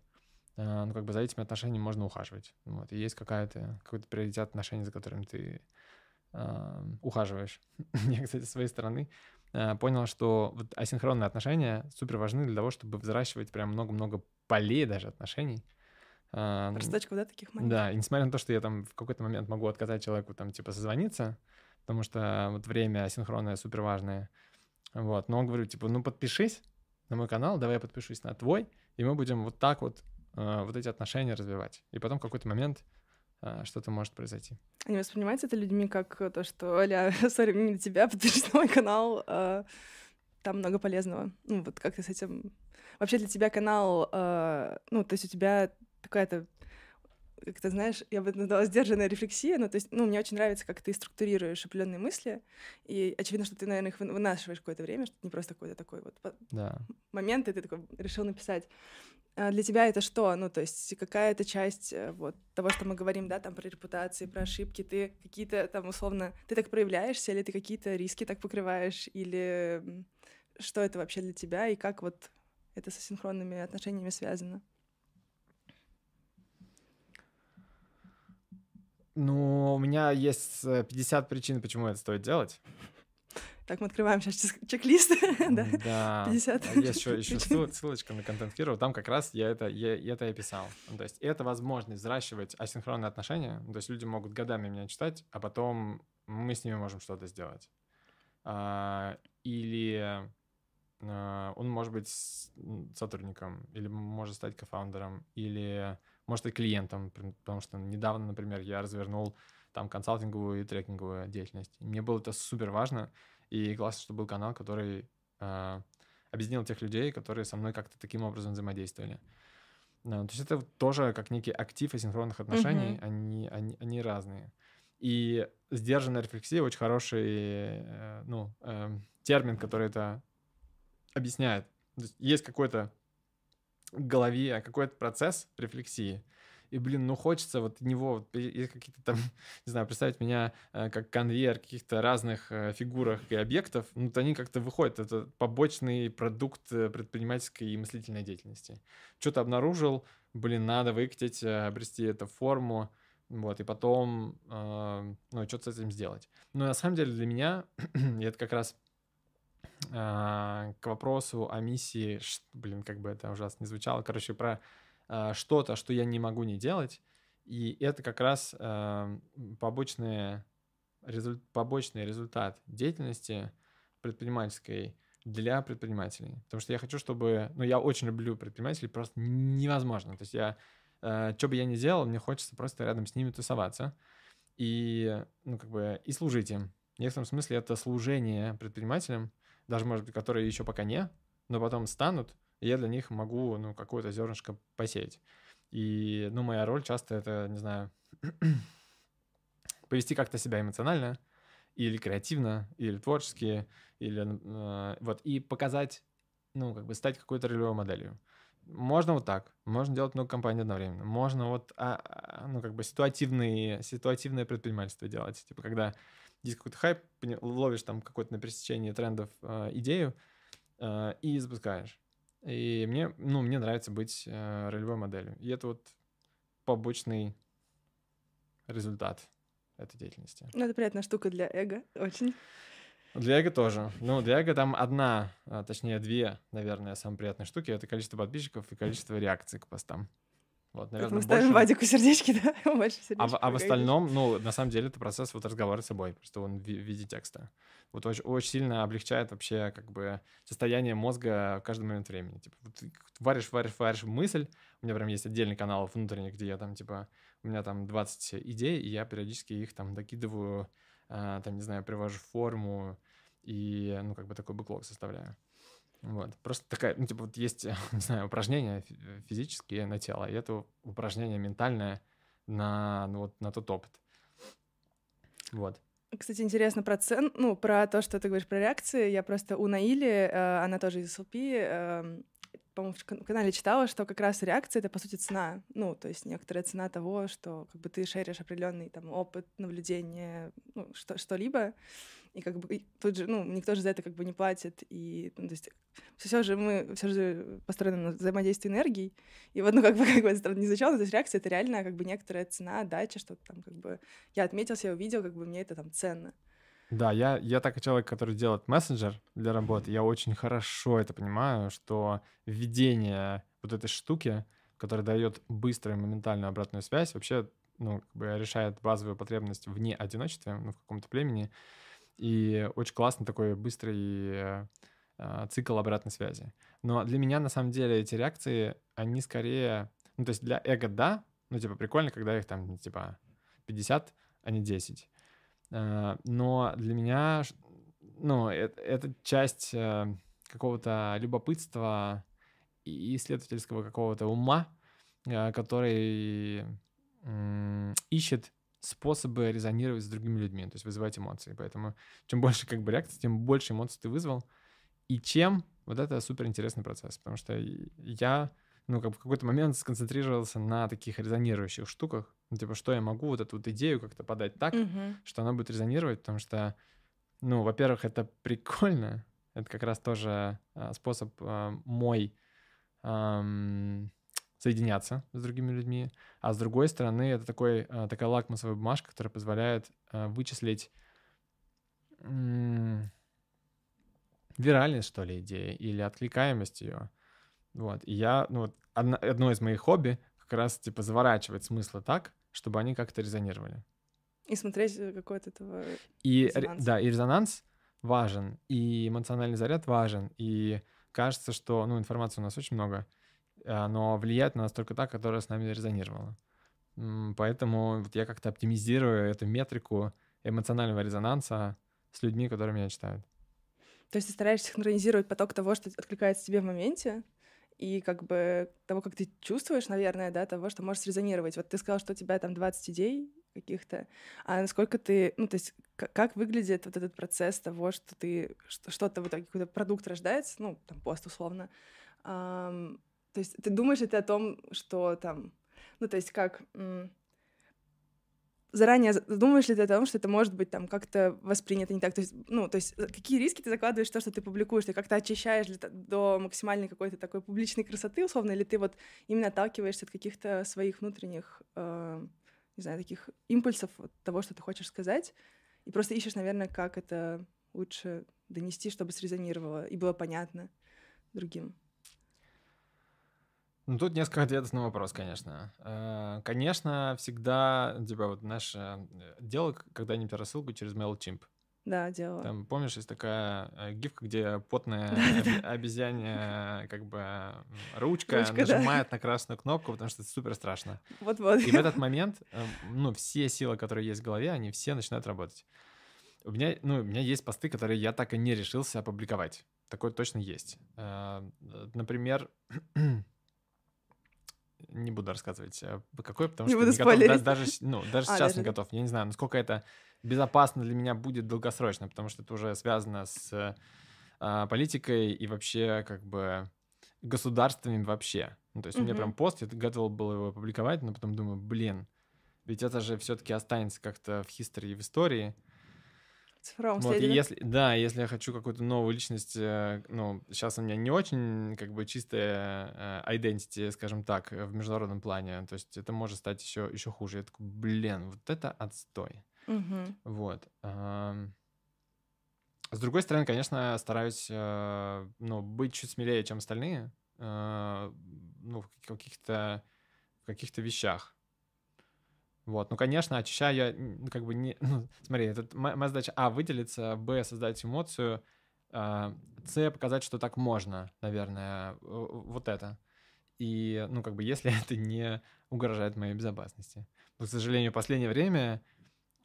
э, ну, как бы за этими отношениями можно ухаживать. Вот, и есть какая-то, какой-то приоритет отношений, за которыми ты э, ухаживаешь. Я, кстати, с своей стороны э, понял, что вот асинхронные отношения супер важны для того, чтобы взращивать прям много-много полей даже отношений. Э, Простачков, да, таких маленьких? да, и несмотря на то, что я там в какой-то момент могу отказать человеку там типа созвониться, потому что вот время асинхронное супер важное, вот, но он говорит, типа, ну подпишись на мой канал, давай я подпишусь на твой, и мы будем вот так вот э, вот эти отношения развивать. И потом в какой-то момент э, что-то может произойти. Не воспринимается это людьми как то, что, Оля, сори, не для тебя, подпишись на мой канал, а, там много полезного. Ну, вот как ты с этим... Вообще для тебя канал, а, ну, то есть у тебя какая-то как ты знаешь, я бы назвала сдержанная рефлексия, ну, то есть, ну, мне очень нравится, как ты структурируешь определенные мысли, и очевидно, что ты, наверное, их вы- вынашиваешь какое-то время, что это не просто какой-то такой вот Да. момент, и ты такой решил написать. А Для тебя это что? Ну, то есть какая-то часть э, вот того, что мы говорим, да, там про репутации, про ошибки, ты какие-то там условно, ты так проявляешься, или ты какие-то риски так покрываешь, или что это вообще для тебя, и как вот это со синхронными отношениями связано? Ну, у меня есть э, 50 причин, почему это стоит делать. Так, мы открываем сейчас чек-лист. да. Да. 50 А Есть еще, еще ссылочка на контент Hero, там как раз я это, я, это и описал. Ну, то есть это возможность взращивать асинхронные отношения. То есть люди могут годами меня читать, а потом мы с ними можем что-то сделать. А, или а, он может быть сотрудником, или может стать кофаундером, или может клиентом, пр- потому что недавно, например, я развернул там консалтинговую и трекинговую деятельность. И Мне было это супер важно, и классно, что был канал, который а, объединил тех людей, которые со мной как-то таким образом взаимодействовали. Да, то есть это тоже как некий актив асинхронных отношений, Мгм. они, они, они разные. И сдержанная рефлексия очень хороший э, ну, эм, термин, который это объясняет. То есть есть какой-то голове какой-то процесс рефлексии, и, блин, ну хочется вот него, вот какие-то там, не знаю, представить меня э, как конвейер каких-то разных э, фигурах и объектов, ну, вот они как-то выходят, это побочный продукт э, предпринимательской и мыслительной деятельности. Что-то обнаружил, блин, надо выкатить, обрести эту форму, вот, и потом, э, ну, что-то с этим сделать. Но на самом деле для меня, и это как раз а, к вопросу о миссии, блин, как бы это ужасно не звучало, короче, про а, что-то, что я не могу не делать, и это как раз а, побочные резуль- побочный результат деятельности предпринимательской для предпринимателей. Потому что я хочу, чтобы... Ну, я очень люблю предпринимателей, просто невозможно. То есть я... что бы я ни делал, мне хочется просто рядом с ними тусоваться и, ну, как бы, и служить им. В некотором смысле это служение предпринимателям, даже, может быть, которые еще пока не, но потом станут, и я для них могу, ну, какое-то зернышко посеять. И, ну, моя роль часто это, не знаю, повести как-то себя эмоционально, или креативно, или творчески, или э, вот, и показать, ну, как бы стать какой-то ролевой моделью. Можно вот так, можно делать много компаний одновременно, можно вот, а, а, ну, как бы ситуативные, ситуативное предпринимательство делать, типа, когда есть какой-то хайп, ловишь там какой-то на пересечении трендов э, идею э, и запускаешь. И мне, ну, мне нравится быть э, ролевой моделью. И это вот побочный результат этой деятельности. Ну, это приятная штука для эго, очень. Для эго тоже. Ну, для эго там одна, а, точнее, две, наверное, самые приятные штуки. Это количество подписчиков и количество реакций к постам. Вот, наверное, мы ставим больше- Вадику сердечки, да? Больше сердечки. А в, а в остальном, ну, на самом деле, это процесс вот разговора с собой, просто он в виде текста. Вот очень, очень сильно облегчает вообще как бы состояние мозга в каждый момент времени. Типа, вот ты варишь, варишь, варишь мысль. У меня прям есть отдельный канал внутренний, где я там, типа, у меня там 20 идей, и я периодически их там докидываю, а, там, не знаю, привожу в форму и, ну, как бы такой бэклог составляю. Вот. Просто такая, ну, типа, вот есть, не знаю, упражнения фи- физические на тело, и это упражнение ментальное на, ну, вот, на тот опыт. Вот. Кстати, интересно про цен, ну, про то, что ты говоришь про реакции. Я просто у Наили, э, она тоже из SLP, эм, по-моему, в кан- канале читала, что как раз реакция — это, по сути, цена. Ну, то есть некоторая цена того, что как бы ты шеришь определенный там опыт, наблюдение, ну, что- что-либо, и как бы тут же, ну, никто же за это как бы не платит, и, ну, то есть все же мы, все же построено на взаимодействии энергий, и вот, ну, как бы, как бы это не звучало, то есть реакция — это реально как бы некоторая цена, отдача, что-то там как бы я отметился, я увидел, как бы мне это там ценно. Да, я, я такой человек, который делает мессенджер для работы. Я очень хорошо это понимаю, что введение вот этой штуки, которая дает быструю моментальную обратную связь, вообще ну, как бы решает базовую потребность вне одиночества, ну, в каком-то племени. И очень классно такой быстрый э, цикл обратной связи. Но для меня, на самом деле, эти реакции, они скорее... Ну, то есть для эго — да, ну, типа, прикольно, когда их там, типа, 50, а не 10. Э, Но для меня, ну, это, это часть э, какого-то любопытства и исследовательского какого-то ума, который ищет способы резонировать с другими людьми, то есть вызывать эмоции. Поэтому чем больше как бы реакций, тем больше эмоций ты вызвал. И чем вот это супер интересный процесс, потому что я, ну, как бы в какой-то момент сконцентрировался на таких резонирующих штуках, ну, типа, что я могу вот эту вот идею как-то подать так, Мгм. что она будет резонировать, потому что, ну, во-первых, это прикольно, это как раз тоже а, способ а, мой ам, соединяться с другими людьми, а с другой стороны это такой, э, такая лакмусовая бумажка, которая позволяет э, вычислить виральность, что ли, идеи или откликаемость ее. Вот. И я, ну, вот, одно, одно из моих хобби как раз, типа, заворачивать смыслы так, чтобы они как-то резонировали. И смотреть э, какой то этого и, резонанс. Да, и резонанс важен, и эмоциональный заряд важен, и кажется, что, ну, информации у нас очень много, но влияет на нас только та, которая с нами резонировала. Поэтому вот я как-то оптимизирую эту метрику эмоционального резонанса с людьми, которые меня читают. То есть ты стараешься синхронизировать поток того, что откликается тебе в моменте, и как бы того, как ты чувствуешь, наверное, да, того, что можешь резонировать. Вот ты сказал, что у тебя там 20 идей каких-то, а насколько ты, ну, то есть как выглядит вот этот процесс того, что ты, что-то в итоге, какой-то продукт рождается, ну, там, пост условно, то есть ты думаешь ты о том, что там, ну, то есть как, заранее задумываешь ли ты о том, что это может быть там как-то воспринято не так? То есть, ну, то есть э, какие риски ты закладываешь то, что ты публикуешь? Ты как-то очищаешь ли до максимальной какой-то такой публичной красоты, условно, или ты вот именно отталкиваешься от каких-то своих внутренних, э, не знаю, таких импульсов от того, что ты хочешь сказать, и просто ищешь, наверное, как это лучше донести, чтобы срезонировало и было понятно другим? Ну, тут несколько ответов на вопрос, конечно. Э, конечно, всегда, типа, вот наше дело, когда не рассылку через MailChimp. Да, делала. Там, помнишь, есть такая э, гифка, где потная обезьяне, как бы, ручка, нажимает на красную кнопку, потому что это супер страшно. Вот-вот. И в этот момент, э, ну, все силы, которые есть в голове, они все начинают работать. У меня, ну, у меня есть посты, которые я так и не решился опубликовать. Такое точно есть. Например, не буду рассказывать, э, какой, потому не что буду не готов, да, даже, ну, даже а, сейчас даже... не готов. Я не знаю, насколько это безопасно для меня будет долгосрочно, потому что это уже связано с а, политикой и вообще как бы государствами вообще. Ну, то есть mm-hmm. у меня прям пост, я готов был его опубликовать, но потом думаю, блин, ведь это же все-таки останется как-то в истории, в истории цифровом вот, и если, да, если я хочу какую-то новую личность, э, ну, сейчас у меня не очень, как бы, чистая э, identity, скажем так, в международном плане, то есть это может стать еще, еще хуже. Я такой, блин, вот это отстой. Угу. Вот. С другой стороны, конечно, стараюсь, э, ну, быть чуть смелее, чем остальные, ну, в каких-то каких-то вещах. Вот, ну, конечно, очищаю я, как бы не... Ну, смотри, это моя задача, а, выделиться, б, создать эмоцию, а, с, показать, что так можно, наверное, вот это. И, ну, как бы, если это не угрожает моей безопасности. Но, к сожалению, в последнее время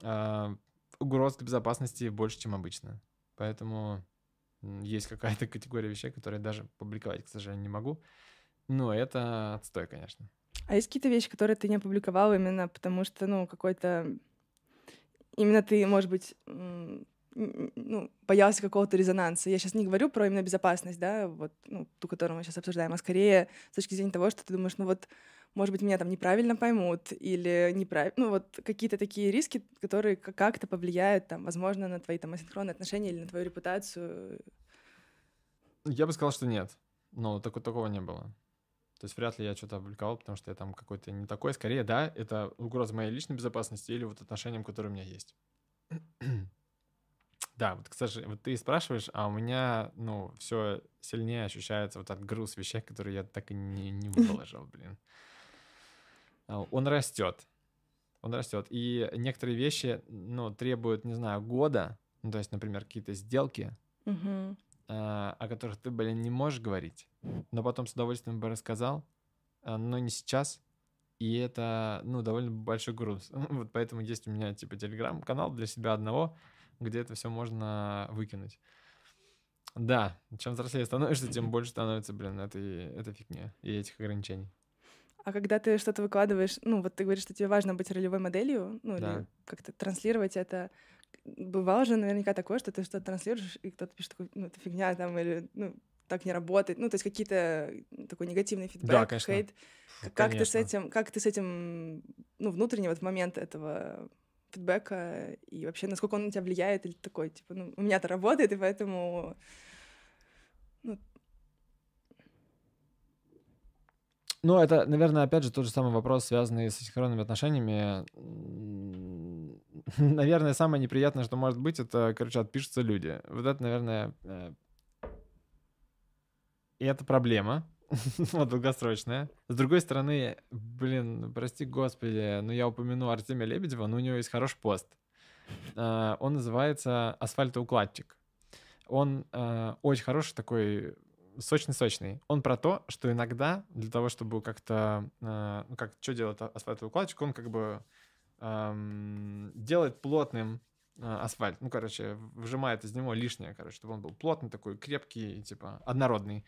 а, угроз безопасности больше, чем обычно. Поэтому есть какая-то категория вещей, которые даже публиковать, к сожалению, не могу. Но это отстой, конечно. А есть какие-то вещи, которые ты не опубликовал именно потому, что, ну, какой-то... Именно ты, может быть, ну, боялся какого-то резонанса. Я сейчас не говорю про именно безопасность, да, вот, ну, ту, которую мы сейчас обсуждаем, а скорее с точки зрения того, что ты думаешь, ну вот, может быть, меня там неправильно поймут или неправильно, ну вот какие-то такие риски, которые как-то повлияют, там, возможно, на твои там асинхронные отношения или на твою репутацию. Я бы сказал, что нет. Но такого, такого не было. То есть вряд ли я что-то опубликовал, потому что я там какой-то не такой. Скорее, да, это угроза моей личной безопасности или вот отношениям, которые у меня есть. да, вот, кстати, вот ты спрашиваешь, а у меня, ну, все сильнее ощущается вот этот груз вещей, которые я так и не, не выложил, блин. Он растет. Он растет. И некоторые вещи, ну, требуют, не знаю, года. Ну, то есть, например, какие-то сделки. А, о которых ты, блин, не можешь говорить но потом с удовольствием бы рассказал, а, но не сейчас. И это, ну, довольно большой груз. вот поэтому есть у меня, типа, телеграм-канал для себя одного, где это все можно выкинуть. Да, чем взрослее становишься, тем больше становится, блин, этой, этой фигни и этих ограничений. А когда ты что-то выкладываешь, ну, вот ты говоришь, что тебе важно быть ролевой моделью, ну, да. или как-то транслировать это, бывало же наверняка такое, что ты что-то транслируешь, и кто-то пишет такой, ну, это фигня там, или, ну, так не работает. Ну, то есть какие-то такой негативный фидбэк, да, конечно. хейт. Как конечно. ты с этим, как ты с этим, ну, внутренне вот в момент этого фидбэка и вообще насколько он на тебя влияет или такой, типа, ну, у меня это работает, и поэтому... Ну... Ну, это, наверное, опять же тот же самый вопрос, связанный с синхронными отношениями. Наверное, самое неприятное, что может быть, это, короче, отпишутся люди. Вот это, наверное, э, и это проблема, вот, долгосрочная. С другой стороны, блин, прости господи, но я упомяну Артемия Лебедева, но у него есть хороший пост. Э, Он называется «Асфальтоукладчик». Он э, очень хороший такой, сочный-сочный. Он про то, что иногда для того, чтобы как-то, э, ну как, что делает а- асфальтоукладчик, он как бы эм, делает плотным э, асфальт. Ну, короче, вжимает из него лишнее, короче, чтобы он был плотный такой, крепкий, типа, однородный.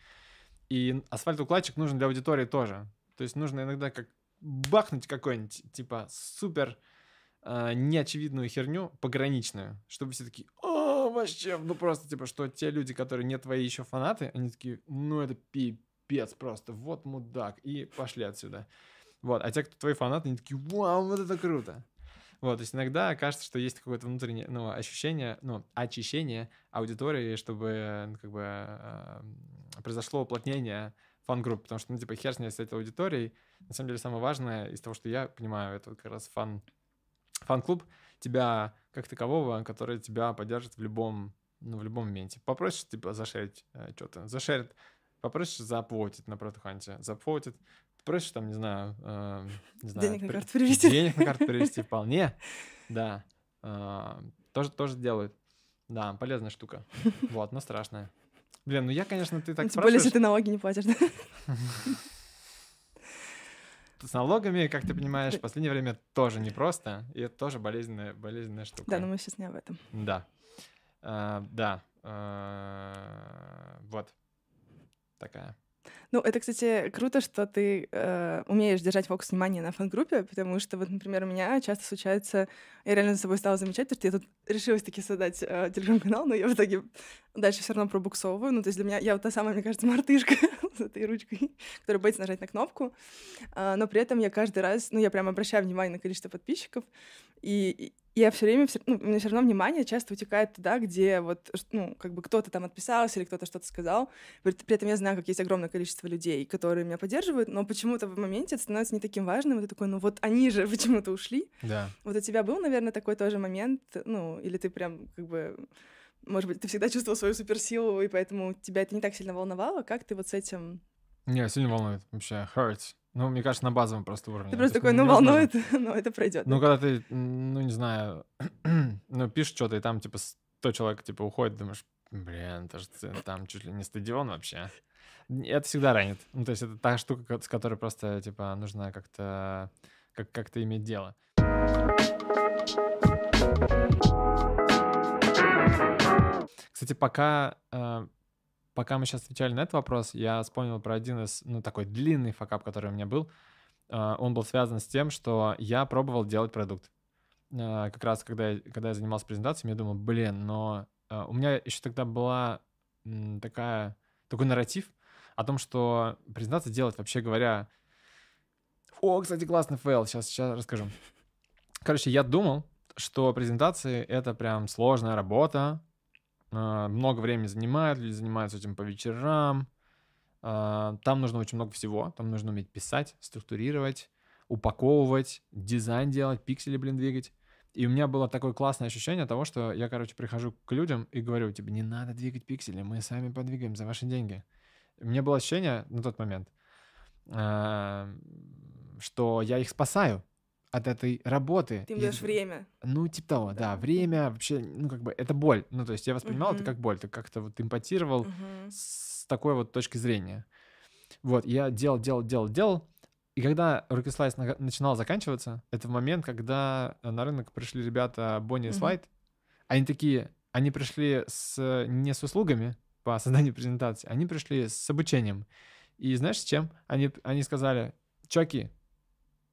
И асфальтоукладчик нужен для аудитории тоже. То есть нужно иногда как бахнуть какой-нибудь, типа, супер э, неочевидную херню, пограничную, чтобы все такие, о, вообще, ну просто, типа, что те люди, которые не твои еще фанаты, они такие, ну это пипец просто, вот мудак, и пошли отсюда. Вот, а те, кто твои фанаты, они такие, вау, вот это круто. Вот, то есть иногда кажется, что есть какое-то внутреннее, ну, ощущение, ну, очищение аудитории, чтобы, ну, как бы, э, произошло уплотнение фан-групп, потому что, ну, типа, хер с ней с этой аудиторией. На самом деле, самое важное из того, что я понимаю, это как раз фан, фан-клуб тебя как такового, который тебя поддержит в любом, ну, в любом моменте. Попросишь, типа, зашерить э, что-то, зашерит, попросишь заплатить на протуханте, заплатит, попросишь, там, не знаю, э, не знаю, Денег на при- карту перевести. Денег на карту перевести вполне, да. Э, Тоже, тоже делают. Да, полезная штука. Вот, но страшная. Блин, ну я, конечно, ты так Тем более, если ты налоги не платишь, да? С налогами, как ты понимаешь, в последнее время тоже непросто, и это тоже болезненная, болезненная штука. Да, но мы сейчас не об этом. Да. А, да. А, вот. Такая. Ну, это, кстати, круто, что ты э, умеешь держать фокус внимания на фан-группе, потому что, вот, например, у меня часто случается, я реально за собой стала замечать, то, что я тут решилась таки создать э, телеграм-канал, но я в итоге дальше все равно пробуксовываю. Ну, то есть для меня, я вот та самая, мне кажется, мартышка с этой ручкой, которая боится нажать на кнопку. А, но при этом я каждый раз, ну, я прям обращаю внимание на количество подписчиков, и я все время, ну, у меня все равно внимание часто утекает туда, где вот, ну, как бы кто-то там отписался или кто-то что-то сказал. При, при этом я знаю, как есть огромное количество людей, которые меня поддерживают, но почему-то в моменте это становится не таким важным. И ты такой, ну вот они же почему-то ушли. Да. Вот у тебя был, наверное, такой тоже момент, ну, или ты прям как бы может быть, ты всегда чувствовал свою суперсилу, и поэтому тебя это не так сильно волновало. Как ты вот с этим... Не, сильно волнует. Вообще, hurts. Ну, мне кажется, на базовом просто уровне. Ты То просто такой, ну, невозможно. волнует, но это пройдет. Ну, когда ты, ну, не знаю, ну, пишешь что-то, и там, типа, 100 человек, типа, уходит, думаешь, блин, это же там чуть ли не стадион вообще. Это всегда ранит. Ну, то есть это та штука, с которой просто, типа, нужно как-то как- как-то иметь дело. Кстати, пока, э, пока мы сейчас отвечали на этот вопрос, я вспомнил про один из, ну, такой длинный факап, который у меня был. Э, Он был связан с тем, что я пробовал делать продукт. Э, Как раз, когда я, когда я занимался презентациями, я думал, блин, но э, у меня еще тогда была такая, такой нарратив о том, что презентации делать, вообще говоря... О, кстати, классный фейл, сейчас, сейчас расскажу. Короче, я думал, что презентации — это прям сложная работа, много времени занимает, люди занимаются этим по вечерам, э, там нужно очень много всего, там нужно уметь писать, структурировать, упаковывать, дизайн делать, пиксели, блин, двигать. И у меня было такое классное ощущение того, что я, короче, прихожу к людям и говорю, типа, не надо двигать пиксели, мы сами подвигаем за ваши деньги. У меня было ощущение на тот момент, э, что я их спасаю от этой работы. Ты им даешь время. ну, типа того, да. Да. Время вообще, ну, как бы, это боль. Ну, то есть я воспринимал это Мгм. как боль. Ты как-то вот эмпатировал Мгм. с такой вот точки зрения. Вот, я делал, делал, делал, делал. И когда Rocket Slice нага- начинал заканчиваться, это в момент, когда э, на рынок пришли ребята Bonnie и. Slide. Они такие, они пришли с, не с услугами по созданию презентации, они пришли с обучением. И знаешь, с чем? Они, они сказали, чуваки,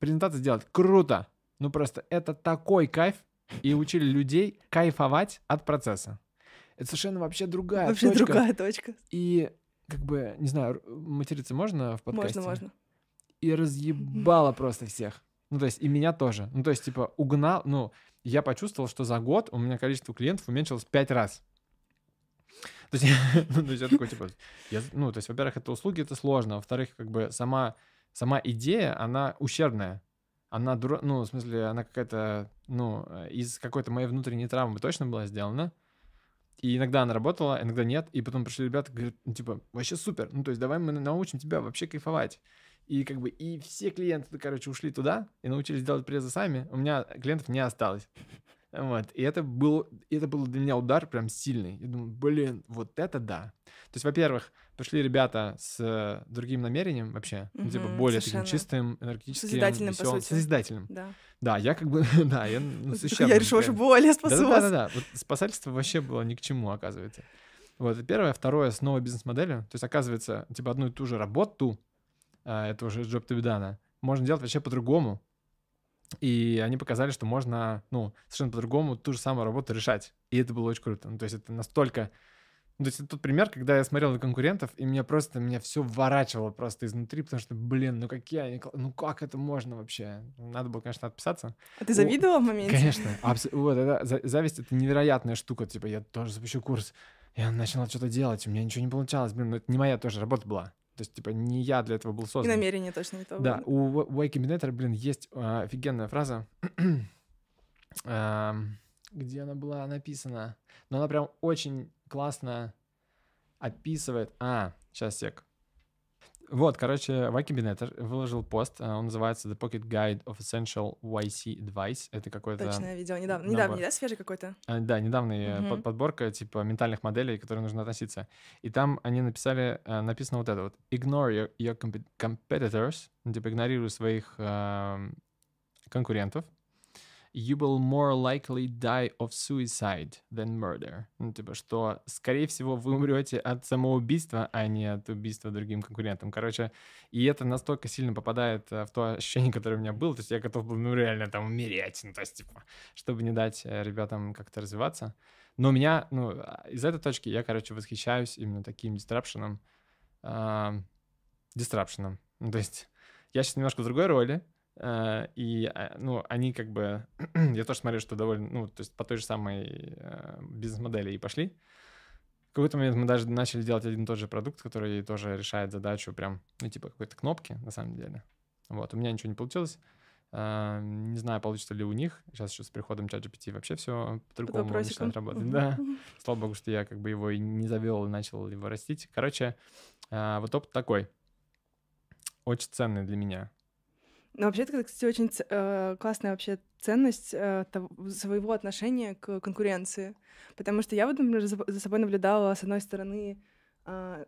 презентации делать круто. Ну просто это такой кайф. И учили людей кайфовать от процесса. Это совершенно вообще другая Вообще точка. другая точка. И как бы, не знаю, материться можно в подкасте? Можно, можно. И разъебало просто всех. Ну, то есть, и меня тоже. Ну, то есть, типа, угнал, ну, я почувствовал, что за год у меня количество клиентов уменьшилось пять раз. То есть, ну, то есть я такой, типа, я- ну, то есть, во-первых, это услуги, это сложно. Во-вторых, как бы сама сама идея, она ущербная. Она, дура... ну, в смысле, она какая-то, ну, из какой-то моей внутренней травмы точно была сделана. И иногда она работала, иногда нет. И потом пришли ребята, говорят, ну, типа, вообще супер. Ну, то есть давай мы научим тебя вообще кайфовать. И как бы, и все клиенты, короче, ушли туда и научились делать презы сами. У меня клиентов не осталось. Вот. И это был, это был для меня удар прям сильный. Я думаю, блин, вот это да. То есть, во-первых, пришли ребята с другим намерением вообще, ну, типа более таким чистым, энергетическим, Созидательным, веселым, по сути. Созидательным. Да. Да, я как бы, да, я ну, Я решила, что более спасу да, да, да, да. Вот спасательство вообще было ни к чему, оказывается. Вот, это первое. Второе, с новой бизнес-моделью. То есть, оказывается, типа одну и ту же работу, это уже Джоб Тубидана, можно делать вообще по-другому. И они показали, что можно, ну, совершенно по-другому ту же самую работу решать. И это было очень круто. Ну, то есть это настолько... Ну, то есть это тот пример, когда я смотрел на конкурентов, и меня просто, меня все вворачивало просто изнутри, потому что, блин, ну какие они, ну как это можно вообще? Надо было, конечно, отписаться. А ты завидовал в моменте? Конечно. Абс... Вот, это, зависть — это невероятная штука. Типа, я тоже запущу курс, я начал что-то делать, у меня ничего не получалось. Блин, ну это не моя тоже работа была. То есть, типа, не я для этого был создан. И намерение точно не то. Да, у Y Combinator, блин, есть э, офигенная фраза, э, где она была написана. Но она прям очень классно описывает... А, сейчас, сек. Вот, короче, Ваки Бинеттер выложил пост, э, он называется The Pocket Guide of Essential YC Advice. Это какой-то... Точно, я видел недавно. Недавний, да, свежий какой-то? А, да, недавний угу. под, подборка, типа, ментальных моделей, к которым нужно относиться. И там они написали, э, написано вот это вот. Ignore your, your competitors, ну, типа, игнорируй своих э, конкурентов you will more likely die of suicide than murder. Ну, типа, что, скорее всего, вы умрете от самоубийства, а не от убийства другим конкурентам. Короче, и это настолько сильно попадает э, в то ощущение, которое у меня было. То есть я готов был, ну, реально там умереть. Ну, то есть, типа, чтобы не дать э, ребятам как-то развиваться. Но у меня, ну, а, из этой точки я, короче, восхищаюсь именно таким дистрапшеном. Э, дистрапшеном. Ну, то есть я сейчас немножко в другой роли, и, а, ну, они как бы... я тоже смотрю, что довольно... Ну, то есть по той же самой э, бизнес-модели и пошли. В какой-то момент мы даже начали делать один и тот же продукт, который тоже решает задачу прям, ну, типа какой-то кнопки, на самом деле. Вот, у меня ничего не получилось. Uh, не знаю, получится ли у них. Сейчас еще с приходом ChatGPT вообще все по-другому начинает работать. Да. Слава богу, что я как бы его и не завел и начал его растить. Короче, вот опыт такой. Очень ценный для меня. Ну, вообще, это, кстати, очень э, классная вообще ценность э, того, своего отношения к конкуренции. Потому что я вот, например, за, собой наблюдала, с одной стороны, э,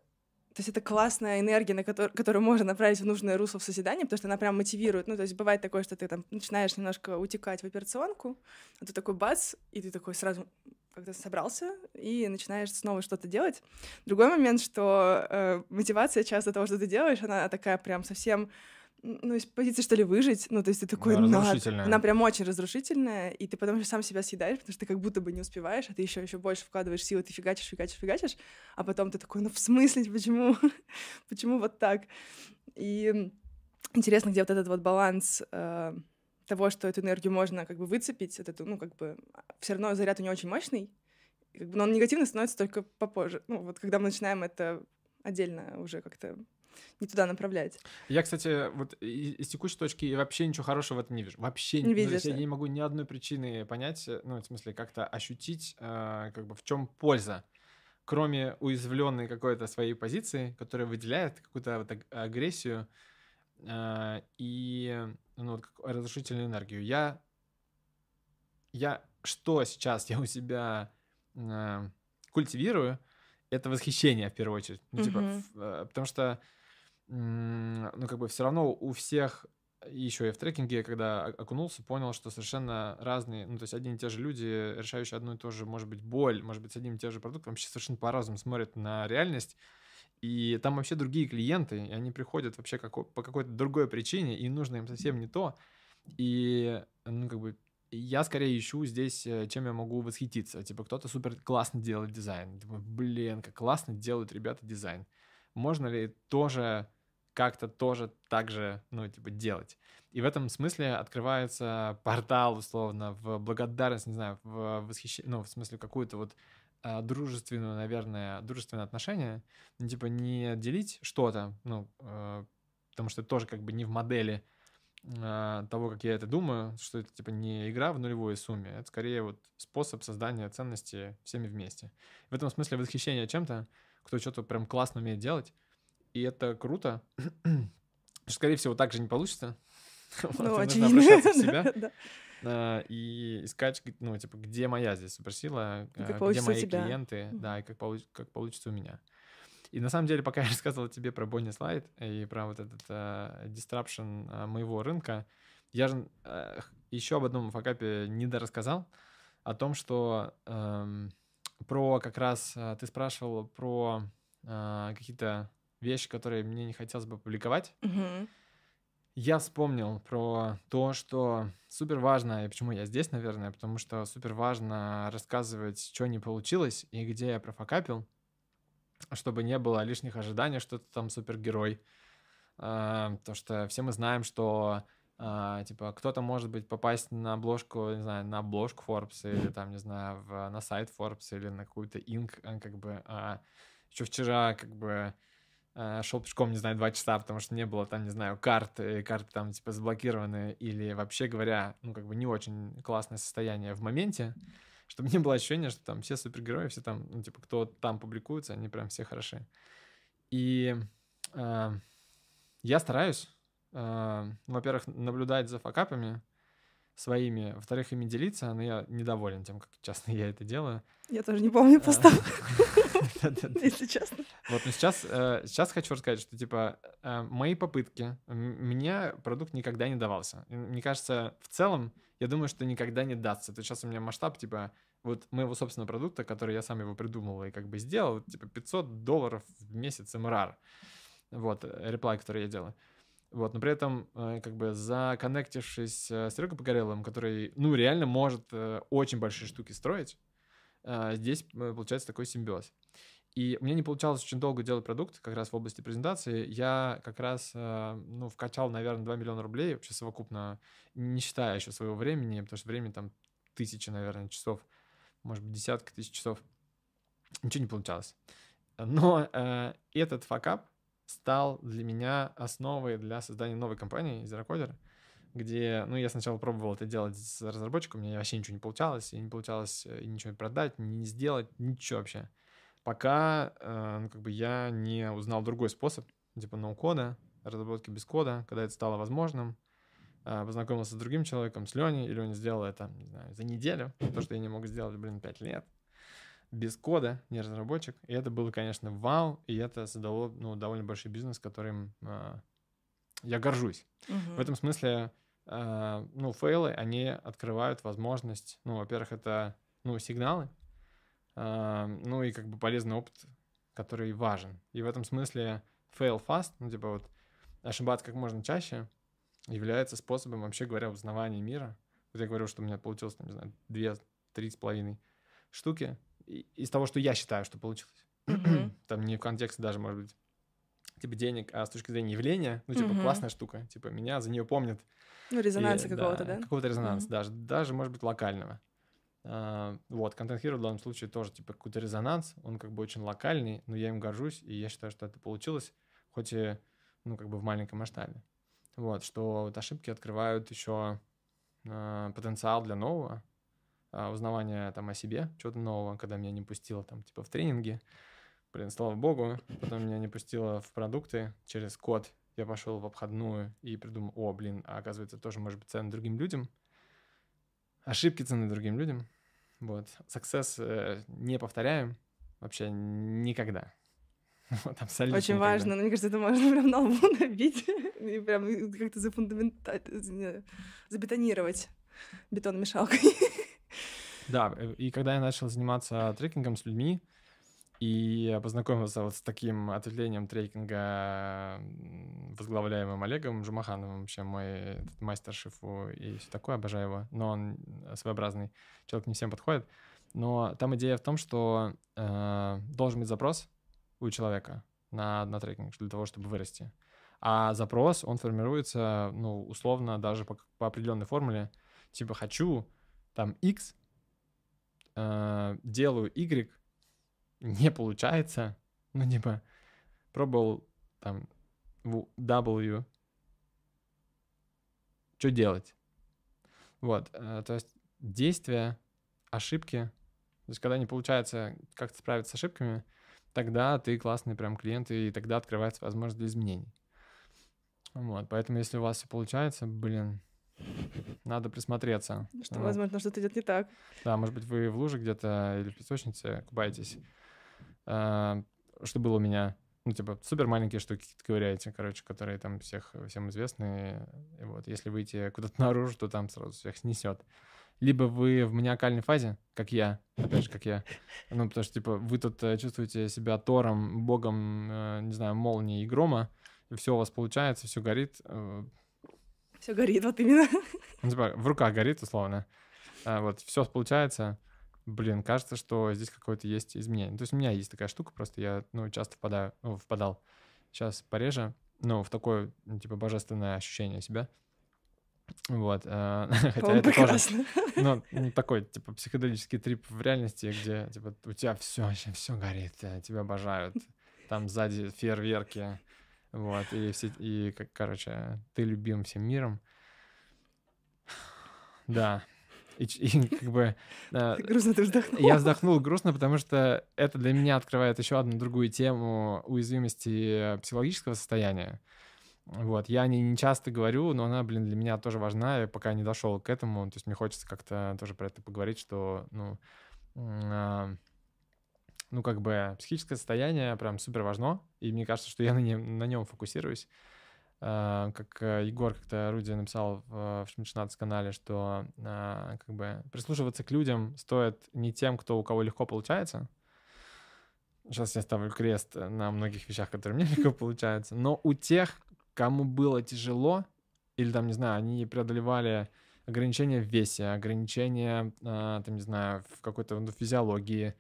то есть это классная энергия, на котор- которую можно направить в нужное русло в созидание, потому что она прям мотивирует. Ну, то есть бывает такое, что ты там начинаешь немножко утекать в операционку, а ты такой бац, и ты такой сразу как-то собрался и начинаешь снова что-то делать. Другой момент, что э, мотивация часто того, что ты делаешь, она такая прям совсем ну, из позиции, что ли, выжить. Ну, то есть ты такой, да, разрушительная. Она прям очень разрушительная, и ты потом же сам себя съедаешь, потому что ты как будто бы не успеваешь, а ты еще еще больше вкладываешь силы, ты фигачишь, фигачишь, фигачишь, а потом ты такой, ну, в смысле, почему? почему вот так? И интересно, где вот этот вот баланс э, того, что эту энергию можно как бы выцепить, вот эту, ну, как бы, все равно заряд у нее очень мощный, как бы, но он негативный становится только попозже. Ну, вот когда мы начинаем это отдельно уже как-то не туда направлять. Я, кстати, вот из текущей точки вообще ничего хорошего в этом не вижу. Вообще не вижу. Я не могу ни одной причины понять, э, ну, в смысле, как-то ощутить, э, как бы в чем польза кроме уязвленной какой-то своей позиции, которая выделяет какую-то вот агрессию э, и ну, вот, разрушительную энергию. Я, я что сейчас я у себя э, культивирую, это восхищение в первую очередь. Ну, типа, mm-hmm. э, потому что ну, как бы все равно у всех, еще и в трекинге, когда окунулся, понял, что совершенно разные, ну, то есть одни и те же люди, решающие одну и ту же, может быть, боль, может быть, с одним и тем же продуктом, вообще совершенно по-разному смотрят на реальность, и там вообще другие клиенты, и они приходят вообще как, по какой-то другой причине, и нужно им совсем не то, и, ну, как бы, я скорее ищу здесь, э, чем я могу восхититься. Типа, кто-то супер классно делает дизайн. Типа, блин, как классно делают ребята дизайн. Можно ли тоже как-то тоже так же, ну, типа, делать. И в этом смысле открывается портал, условно, в благодарность, не знаю, в восхищение, ну, в смысле, какую-то вот э, дружественную, наверное, дружественное отношение, ну, типа, не делить что-то, ну, э, потому что это тоже как бы не в модели а, того, как я это думаю, что это типа не игра в нулевой сумме, это скорее вот способ создания ценности всеми вместе. В этом смысле восхищение чем-то, кто что-то прям классно умеет делать, и это круто. Скорее всего, так же не получится. Ну, очевидно. себя а, и искать, ну, типа, где моя здесь суперсила, где мои клиенты, да, и как, получится у меня. И на самом деле, пока я рассказывал тебе про Бонни слайд и про вот этот disruption uh, моего рынка, я же еще об одном факапе не дорассказал, о том, что um, про как раз ты спрашивал про какие-то вещи, которые мне не хотелось бы публиковать. Mm-hmm. Я вспомнил про то, что супер важно, и почему я здесь, наверное, потому что супер важно рассказывать, что не получилось и где я профокапил чтобы не было лишних ожиданий, что ты там супергерой. А, потому что все мы знаем, что а, типа кто-то может быть попасть на обложку, не знаю, на обложку Forbes или там, не знаю, в, на сайт Forbes или на какую-то Inc, а, как бы. А, еще вчера как бы шел пешком, не знаю, два часа, потому что не было там, не знаю, карты, карты там типа заблокированы или вообще говоря, ну как бы не очень классное состояние в моменте чтобы не было ощущения, что там все супергерои, все там, ну, типа, кто там публикуется, они прям все хороши. И э, я стараюсь, э, во-первых, наблюдать за факапами своими, во-вторых, ими делиться, но я недоволен тем, как часто я это делаю. Я тоже не помню а, постов, если честно. Вот, но сейчас, э, сейчас хочу рассказать, что, типа, э, мои попытки, мне продукт никогда не давался. Мне кажется, в целом, я думаю, что никогда не дастся. То сейчас у меня масштаб, типа, вот моего собственного продукта, который я сам его придумал и как бы сделал, типа 500 долларов в месяц МРР. Вот, реплай, который я делаю. Вот, но при этом, э, как бы, законнектившись э, с Серегой Погореловым, который, ну, реально может э, очень большие штуки строить, здесь получается такой симбиоз. И мне не получалось очень долго делать продукт, как раз в области презентации. Я как раз, ну, вкачал, наверное, 2 миллиона рублей вообще совокупно, не считая еще своего времени, потому что времени там тысячи, наверное, часов, может быть, десятка тысяч часов. Ничего не получалось. Но э, этот факап стал для меня основой для создания новой компании Zerocodер, где, ну, я сначала пробовал это делать с разработчиком, у меня вообще ничего не получалось, и не получалось э, ничего продать, не сделать, ничего вообще пока э, ну, как бы я не узнал другой способ, типа ноу-кода, разработки без кода, когда это стало возможным. Э, познакомился с другим человеком, с Леней, и Леня сделал это, не знаю, за неделю, то, что я не мог сделать, блин, пять лет без кода, не разработчик. И это было, конечно, вау, и это создало ну, довольно большой бизнес, которым э, я горжусь. Uh-huh. В этом смысле, э, ну, фейлы, они открывают возможность, ну, во-первых, это, ну, сигналы, ну и как бы полезный опыт, который важен. И в этом смысле fail fast, ну типа вот ошибаться как можно чаще, является способом, вообще говоря, узнавания мира. Вот я говорю, что у меня получилось, там, не знаю, две, три с половиной штуки из того, что я считаю, что получилось. Mm-hmm. Там не в контексте даже, может быть, типа денег, а с точки зрения явления, ну, типа, mm-hmm. классная штука, типа, меня за нее помнят. Ну, резонанса какого-то, да? Какого-то резонанса, mm-hmm. даже, даже, может быть, локального. А, вот, Content Hero в данном случае тоже, типа, какой-то резонанс, он как бы очень локальный, но я им горжусь, и я считаю, что это получилось, хоть и, ну, как бы в маленьком масштабе. Вот, что вот ошибки открывают еще э, потенциал для нового, э, узнавания там о себе, чего-то нового, когда меня не пустило там, типа, в тренинге, блин, слава богу, потом меня не пустило в продукты через код, я пошел в обходную и придумал, о, блин, а оказывается, тоже может быть ценно другим людям, ошибки цены другим людям, вот. Success э, не повторяем вообще никогда. Вот, абсолютно Очень никогда. важно, но мне кажется, это можно прям на лбу набить и прям как-то зафундаментать, забетонировать бетономешалкой. Да, э, и когда я начал заниматься трекингом с людьми, и познакомился вот с таким ответвлением трекинга, возглавляемым Олегом Жумахановым, вообще мой мастер шифу и все такое, обожаю его, но он своеобразный, человек не всем подходит. Но там идея в том, что э, должен быть запрос у человека на, на трекинг для того, чтобы вырасти. А запрос, он формируется, ну, условно, даже по, по определенной формуле. Типа, хочу там X, э, делаю Y, не получается, ну, типа, пробовал там W. Что делать? Вот, э, то есть действия, ошибки. То есть когда не получается как-то справиться с ошибками, тогда ты классный прям клиент, и тогда открывается возможность для изменений. Вот, поэтому если у вас все получается, блин, надо присмотреться. Что, Вот. возможно, что-то идет не так. Да, может быть, вы в луже где-то или в песочнице купаетесь. А, Что было у меня? Ну, типа, супер маленькие штуки ковыряете, короче, которые там всех, всем известны. И вот, если выйти куда-то наружу, то там сразу всех снесет. Либо вы в маниакальной фазе, как я, опять же, как я. Ну, потому что, типа, вы тут э, чувствуете себя Тором, богом, э, не знаю, молнии и грома, и все у вас получается, все горит. Э, Все горит, вот именно. ну, типа, в руках горит, условно. А, вот, все получается. Блин, кажется, что здесь какое-то есть изменение. То есть у меня есть такая штука, просто я, ну, часто впадаю, ну, впадал. Сейчас пореже, ну, в такое, ну, типа, божественное ощущение себя. Вот. а, Хотя это тоже, прекрасно. ну, ну, такой, типа, психоделический трип в реальности, где, типа, у тебя все все горит, э, тебя обожают. Там сзади фейерверки, вот, и все, и, как, короче, ты любим всем миром. Да. И, и как бы... э, Грустно ты вздохнул. я вздохнул грустно, потому что это для меня открывает еще одну другую тему уязвимости психологического состояния. Вот, я не, не часто говорю, но она, блин, для меня тоже важна, я пока не дошел к этому, то есть мне хочется как-то тоже про это поговорить, что, ну, а, ну, как бы психическое состояние прям супер важно, и мне кажется, что я на нем, на нем фокусируюсь. А, Как э, Егор как-то Руди написал в, в Шмидшнадс канале, что а, как бы прислушиваться к людям стоит не тем, кто у кого легко получается. Сейчас я ставлю крест на многих вещах, которые мне легко получаются, но у тех, кому было тяжело, или там, не знаю, они преодолевали ограничения в весе, ограничения, а, там, не знаю, в какой-то ну, физиологии,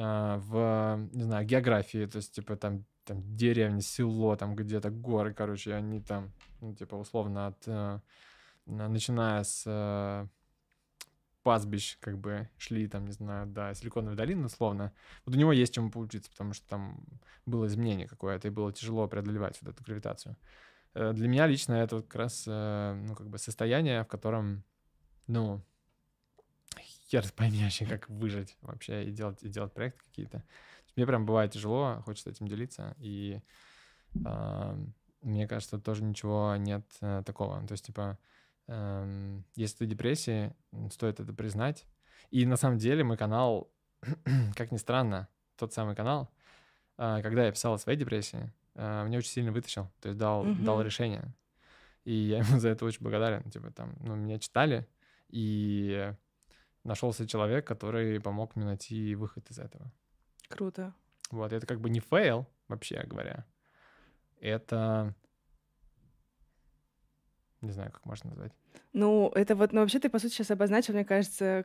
в, не знаю, географии, то есть, типа, там, там деревня, село, там где-то горы, короче, они там, ну, типа, условно, от, э, на- начиная с э, пастбищ, как бы, шли, там, не знаю, до Силиконовой долины, условно, вот у него есть чему поучиться, потому что там было изменение какое-то, и было тяжело преодолевать вот эту гравитацию. Э, Для меня лично это вот как раз, э, ну, как бы состояние, в котором, ну, хер пойми вообще, как выжить вообще и делать, и делать проекты какие-то. Мне прям бывает тяжело, хочется этим делиться, и а, мне кажется, тоже ничего нет э, такого. То есть, типа, эм, если ты в депрессии, стоит это признать. И на самом деле мой канал, как ни странно, тот самый канал, а, когда я писал о своей депрессии, а, меня очень сильно вытащил, то есть дал, дал Мгм. решение. И я ему за это очень благодарен. Типа там, ну, меня читали, и нашелся человек, который помог мне найти выход из этого. Круто. Вот, это как бы не фейл, вообще говоря. Это... Не знаю, как можно назвать. Ну, это вот, ну, вообще ты, по сути, сейчас обозначил, мне кажется,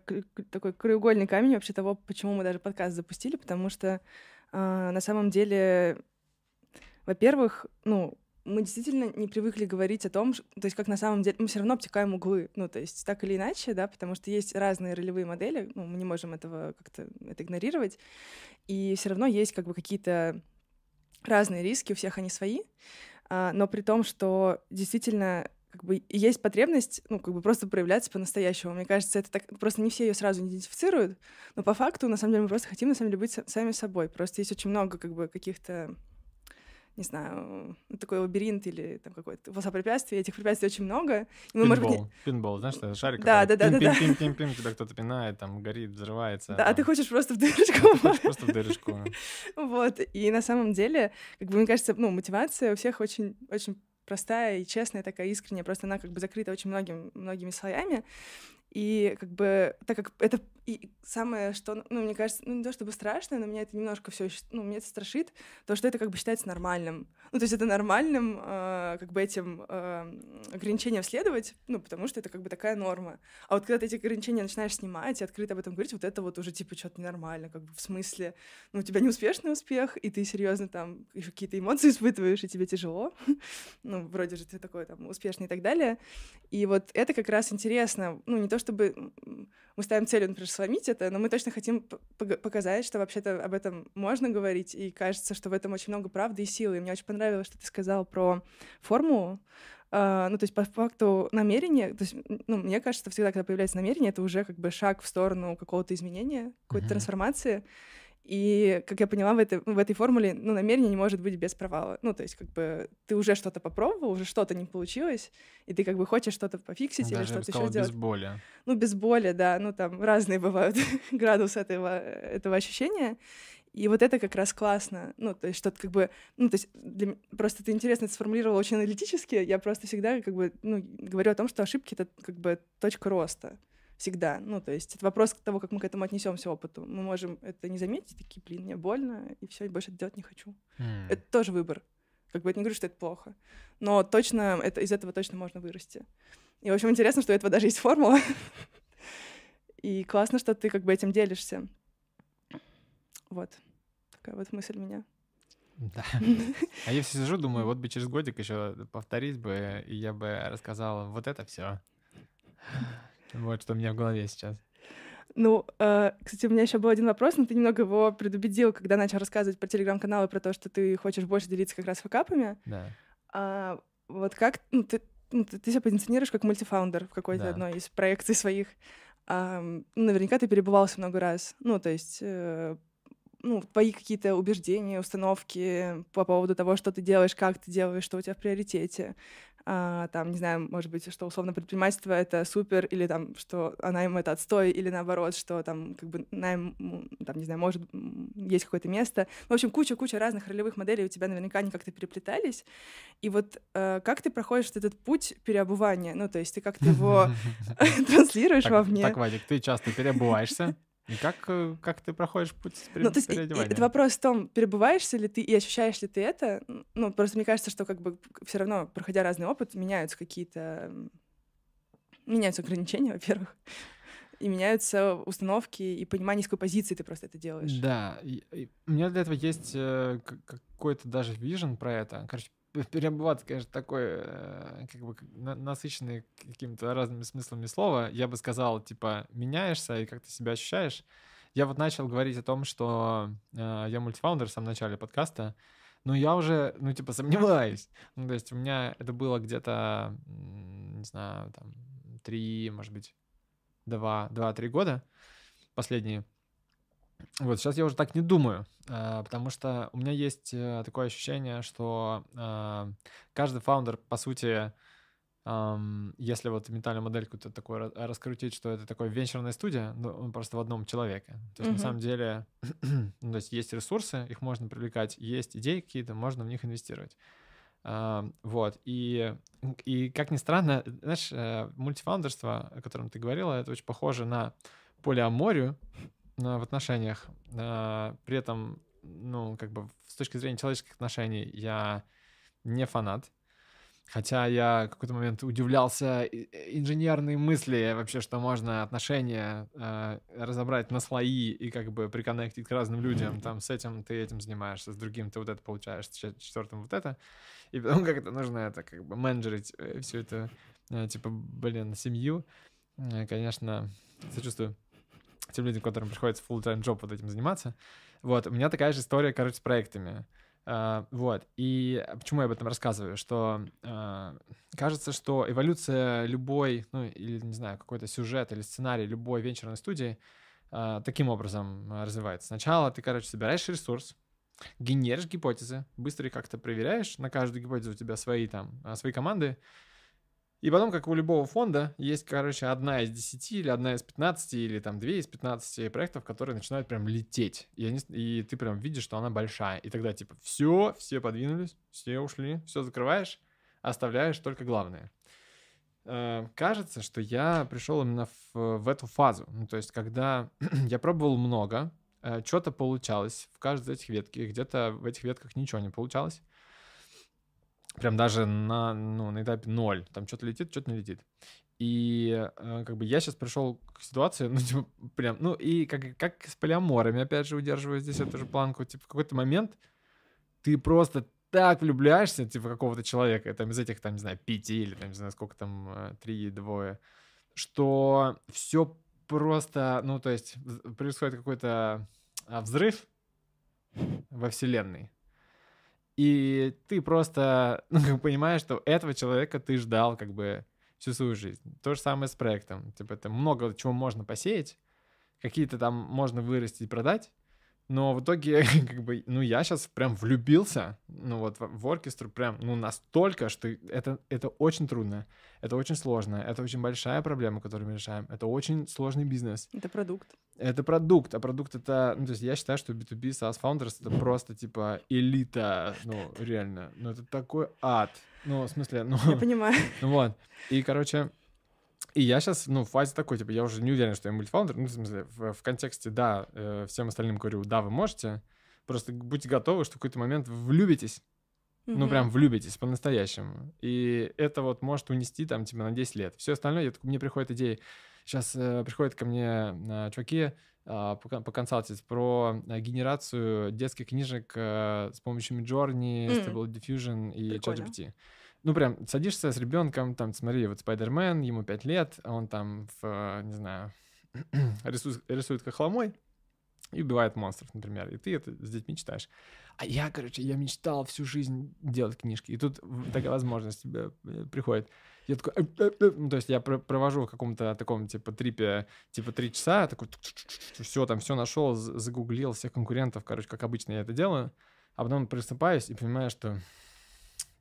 такой краеугольный камень вообще того, почему мы даже подкаст запустили, потому что а, на самом деле, во-первых, ну, мы действительно не привыкли говорить о том, то есть как на самом деле, мы все равно обтекаем углы, ну, то есть так или иначе, да, потому что есть разные ролевые модели, ну, мы не можем этого как-то это игнорировать, и все равно есть как бы какие-то разные риски, у всех они свои, а, но при том, что действительно как бы есть потребность, ну, как бы просто проявляться по-настоящему. Мне кажется, это так... Просто не все ее сразу идентифицируют, но по факту, на самом деле, мы просто хотим, на самом деле, быть сами собой. Просто есть очень много, как бы, каких-то не знаю, ну, такой лабиринт или там какое-то препятствий. Этих препятствий очень много. И мы, может быть, Пинбол, пинбол, знаешь, это шарик, Да, да, да, да, да. пим-пим-пим-пим, тебя кто-то пинает, там горит, взрывается. Да, а ты хочешь просто в дырочку просто в дырочку. Вот. И на самом деле, как бы, мне кажется, ну, мотивация у всех очень, очень простая и честная, такая искренняя, просто она как бы закрыта очень многим, многими слоями. И как бы, так как это и самое, что, ну, мне кажется, ну, не то чтобы страшно, но меня это немножко все, ну, меня это страшит, то, что это как бы считается нормальным. Ну, то есть это нормальным, э, как бы этим э, ограничениям следовать, ну, потому что это как бы такая норма. А вот когда ты эти ограничения начинаешь снимать и открыто об этом говорить, вот это вот уже типа что-то ненормально, как бы в смысле, ну, у тебя неуспешный успех, и ты серьезно там еще какие-то эмоции испытываешь, и тебе тяжело. ну, вроде же ты такой там успешный и так далее. И вот это как раз интересно. Ну, не то чтобы мы ставим целью, например, сломить это, но мы точно хотим показать, что вообще-то об этом можно говорить, и кажется, что в этом очень много правды и силы. И мне очень понравилось, что ты сказал про форму, Uh, ну, то есть, по факту, намерение, то есть, ну, мне кажется, всегда, когда появляется намерение, это уже как бы шаг в сторону какого-то изменения, какой-то mm-hmm. трансформации. И, как я поняла, в этой, в этой формуле, ну, намерение не может быть без провала. Ну, то есть, как бы, ты уже что-то попробовал, уже что-то не получилось, и ты как бы хочешь что-то пофиксить Даже или что-то еще сделать. без боли. Ну, без боли, да. Ну, там разные бывают градусы этого, этого ощущения. И вот это как раз классно. Ну, то есть что-то как бы... Ну, то есть для... просто ты интересно это сформулировал очень аналитически. Я просто всегда как бы, ну, говорю о том, что ошибки — это как бы точка роста всегда. Ну, то есть это вопрос того, как мы к этому отнесемся опыту. Мы можем это не заметить, такие, блин, мне больно, и все, больше это делать не хочу. Mm. Это тоже выбор. Как бы я не говорю, что это плохо. Но точно это, из этого точно можно вырасти. И, в общем, интересно, что у этого даже есть формула. И классно, что ты как бы этим делишься. Вот. Такая вот мысль у меня. Да. А я все сижу, думаю, вот бы через годик еще повторить бы, и я бы рассказал вот это все. Вот что у меня в голове сейчас. Ну, э, кстати, у меня еще был один вопрос, но ты немного его предубедил, когда начал рассказывать про телеграм-каналы, про то, что ты хочешь больше делиться как раз факапами. Да. А, вот как ну, ты, ну, ты, ты себя позиционируешь как мультифаундер в какой-то да. одной из проекций своих. А, наверняка ты перебывался много раз. Ну, то есть э, ну, твои какие-то убеждения, установки по поводу того, что ты делаешь, как ты делаешь, что у тебя в приоритете. А, там, не знаю, может быть, что условно предпринимательство — это супер, или там, что а найм — это отстой, или наоборот, что там, как бы, найм, там, не знаю, может, есть какое-то место. В общем, куча-куча разных ролевых моделей у тебя наверняка они как-то переплетались. И вот э, как ты проходишь этот путь переобувания? Ну, то есть ты как-то его транслируешь вовне? Так, Вадик, ты часто переобуваешься? И как, э, как ты проходишь путь ну, то есть, Это вопрос в том, перебываешься ли ты и ощущаешь ли ты это. Ну, просто мне кажется, что как бы все равно, проходя разный опыт, меняются какие-то... Меняются ограничения, во-первых. И меняются установки и понимание, с какой позиции ты просто это делаешь. Да. И, и у меня для этого есть э, какой-то даже вижен про это. Короче, переобуваться, конечно, такой э, как бы насыщенный какими-то разными смыслами слова. Я бы сказал, типа, меняешься и как ты себя ощущаешь. Я вот начал говорить о том, что э, я мультифаундер в самом начале подкаста, но я уже, ну, типа, сомневаюсь. Ну, то есть у меня это было где-то, не знаю, там, три, может быть, два, два-три года последние. Вот, сейчас я уже так не думаю, а, потому что у меня есть э, такое ощущение, что а, каждый фаундер, по сути, если вот ментальную модельку то такое раскрутить, что это такой венчурная студия, ну, просто в одном человеке. То есть, uh-huh. на самом деле, ну, то есть есть ресурсы, их можно привлекать, есть идеи какие-то, можно в них инвестировать. Вот, и, и как ни странно, знаешь, э, мультифаундерство, о котором ты говорила, это очень похоже на полиаморию, в отношениях. При этом, ну, как бы с точки зрения человеческих отношений я не фанат. Хотя я в какой-то момент удивлялся инженерной мысли вообще, что можно отношения э, разобрать на слои и как бы приконнектить к разным людям. Там с этим ты этим занимаешься, с другим ты вот это получаешь, с четвертым вот это. И потом как это нужно это как бы менеджерить э, всю эту, э, типа, блин, семью. Э, конечно, сочувствую тем людям, которым приходится full-time job вот этим заниматься. Вот, у меня такая же история, короче, с проектами. Uh, вот, и почему я об этом рассказываю? Что uh, кажется, что эволюция любой, ну, или, не знаю, какой-то сюжет или сценарий любой венчурной студии uh, таким образом развивается. Сначала ты, короче, собираешь ресурс, генеришь гипотезы, быстро их как-то проверяешь, на каждую гипотезу у тебя свои там, свои команды, и потом, как у любого фонда, есть, короче, одна из 10 или одна из 15 или там две из 15 проектов, которые начинают прям лететь. И, они, и ты прям видишь, что она большая. И тогда типа все, все подвинулись, все ушли, все закрываешь, оставляешь только главное. Э, кажется, что я пришел именно в, в эту фазу. Ну, то есть, когда я пробовал много, э, что-то получалось в каждой из этих ветки, где-то в этих ветках ничего не получалось прям даже на, ну, на этапе ноль. Там что-то летит, что-то не летит. И э, как бы я сейчас пришел к ситуации, ну, типа, прям, ну, и как, как с полиаморами, опять же, удерживаю здесь эту же планку, типа, в какой-то момент ты просто так влюбляешься, типа, какого-то человека, там, из этих, там, не знаю, пяти или, там, не знаю, сколько там, э, три, двое, что все просто, ну, то есть происходит какой-то а, взрыв во Вселенной. И ты просто, ну, как понимаешь, что этого человека ты ждал, как бы, всю свою жизнь. То же самое с проектом. Типа, это много чего можно посеять, какие-то там можно вырастить и продать, но в итоге, как бы, ну, я сейчас прям влюбился, ну, вот в, оркестру прям, ну, настолько, что это, это очень трудно, это очень сложно, это очень большая проблема, которую мы решаем, это очень сложный бизнес, Это продукт. Это продукт, а продукт это, ну, то есть я считаю, что B2B SaaS Founders это просто, типа, элита, ну, реально, ну, это такой ад, ну, в смысле, ну, Я понимаю. ну вот. И, короче, и я сейчас, ну, в фазе такой, типа, я уже не уверен, что я мультифаундер. Ну, в смысле, в, в контексте, да, э, всем остальным говорю, да, вы можете. Просто будьте готовы, что в какой-то момент влюбитесь. Ну, Мгм. прям влюбитесь по-настоящему. И это вот может унести там, типа, на 10 лет. Все остальное, я, мне приходят идеи. Сейчас приходят ко мне э, чуваки по- поконсалтить про э, генерацию детских книжек э, с помощью Midjourney, М. Stable Diffusion и. ChatGPT. Ну, прям садишься с ребенком, там, смотри, вот Спайдермен, ему 5 лет, а он там, в, э, не знаю, рисует, рисует хохломой и убивает монстров, например. И ты это с детьми читаешь. А я, короче, я мечтал всю жизнь делать книжки. И тут такая возможность тебе э, приходит. Я такой... «Э, э, э». Ну, то есть я про- провожу в каком-то таком, типа, трипе, типа, три часа, такой... Все, там все нашел, загуглил всех конкурентов, короче, как обычно я это делаю. А потом просыпаюсь и понимаю, что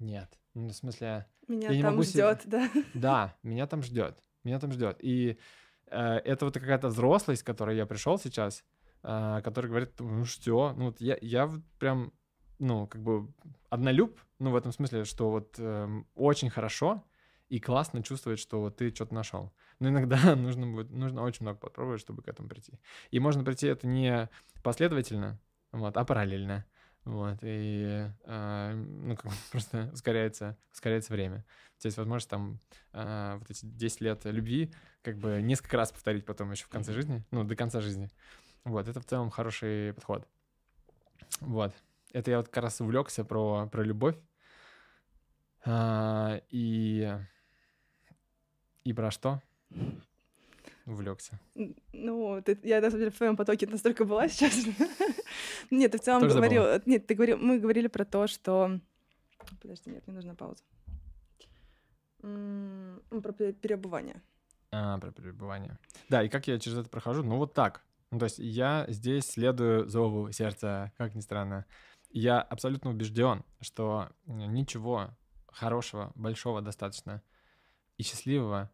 нет. Ну, в смысле, Меня я не там могу себе- ждет, да. да, меня там ждет. Меня там ждет. И э, это вот какая-то взрослость, к которой я пришел сейчас, э, который говорит, ну что, ну вот я, я прям, ну, как бы однолюб, ну, в этом смысле, что вот эм, очень хорошо и классно чувствовать, что вот ты что-то нашел. Но иногда нужно будет, нужно очень много попробовать, чтобы к этому прийти. И можно прийти это не последовательно, вот, а параллельно. Вот, и э, ну, как просто ускоряется, ускоряется время. У тебя есть возможность там а, вот эти 10 лет любви как бы несколько раз повторить потом еще в конце жизни, ну, до конца жизни. Вот, это в целом хороший подход. Вот. Это я вот как раз увлекся про, про любовь. А, и... И про что? Увлекся. Ну, ты- я на самом деле в твоем потоке настолько была сейчас. Нет, ты в целом Тоже говорил... забыла? э, Нет, ты говорил... Мы говорили про то, что... Подожди, нет, мне нужна пауза. М, Про пе- переобувание. А, про пребывание. Да, и как я через это прохожу? Ну, вот так. Ну, то есть я здесь следую зову сердца, как ни странно. Я абсолютно убежден, что ничего хорошего, большого достаточно и счастливого,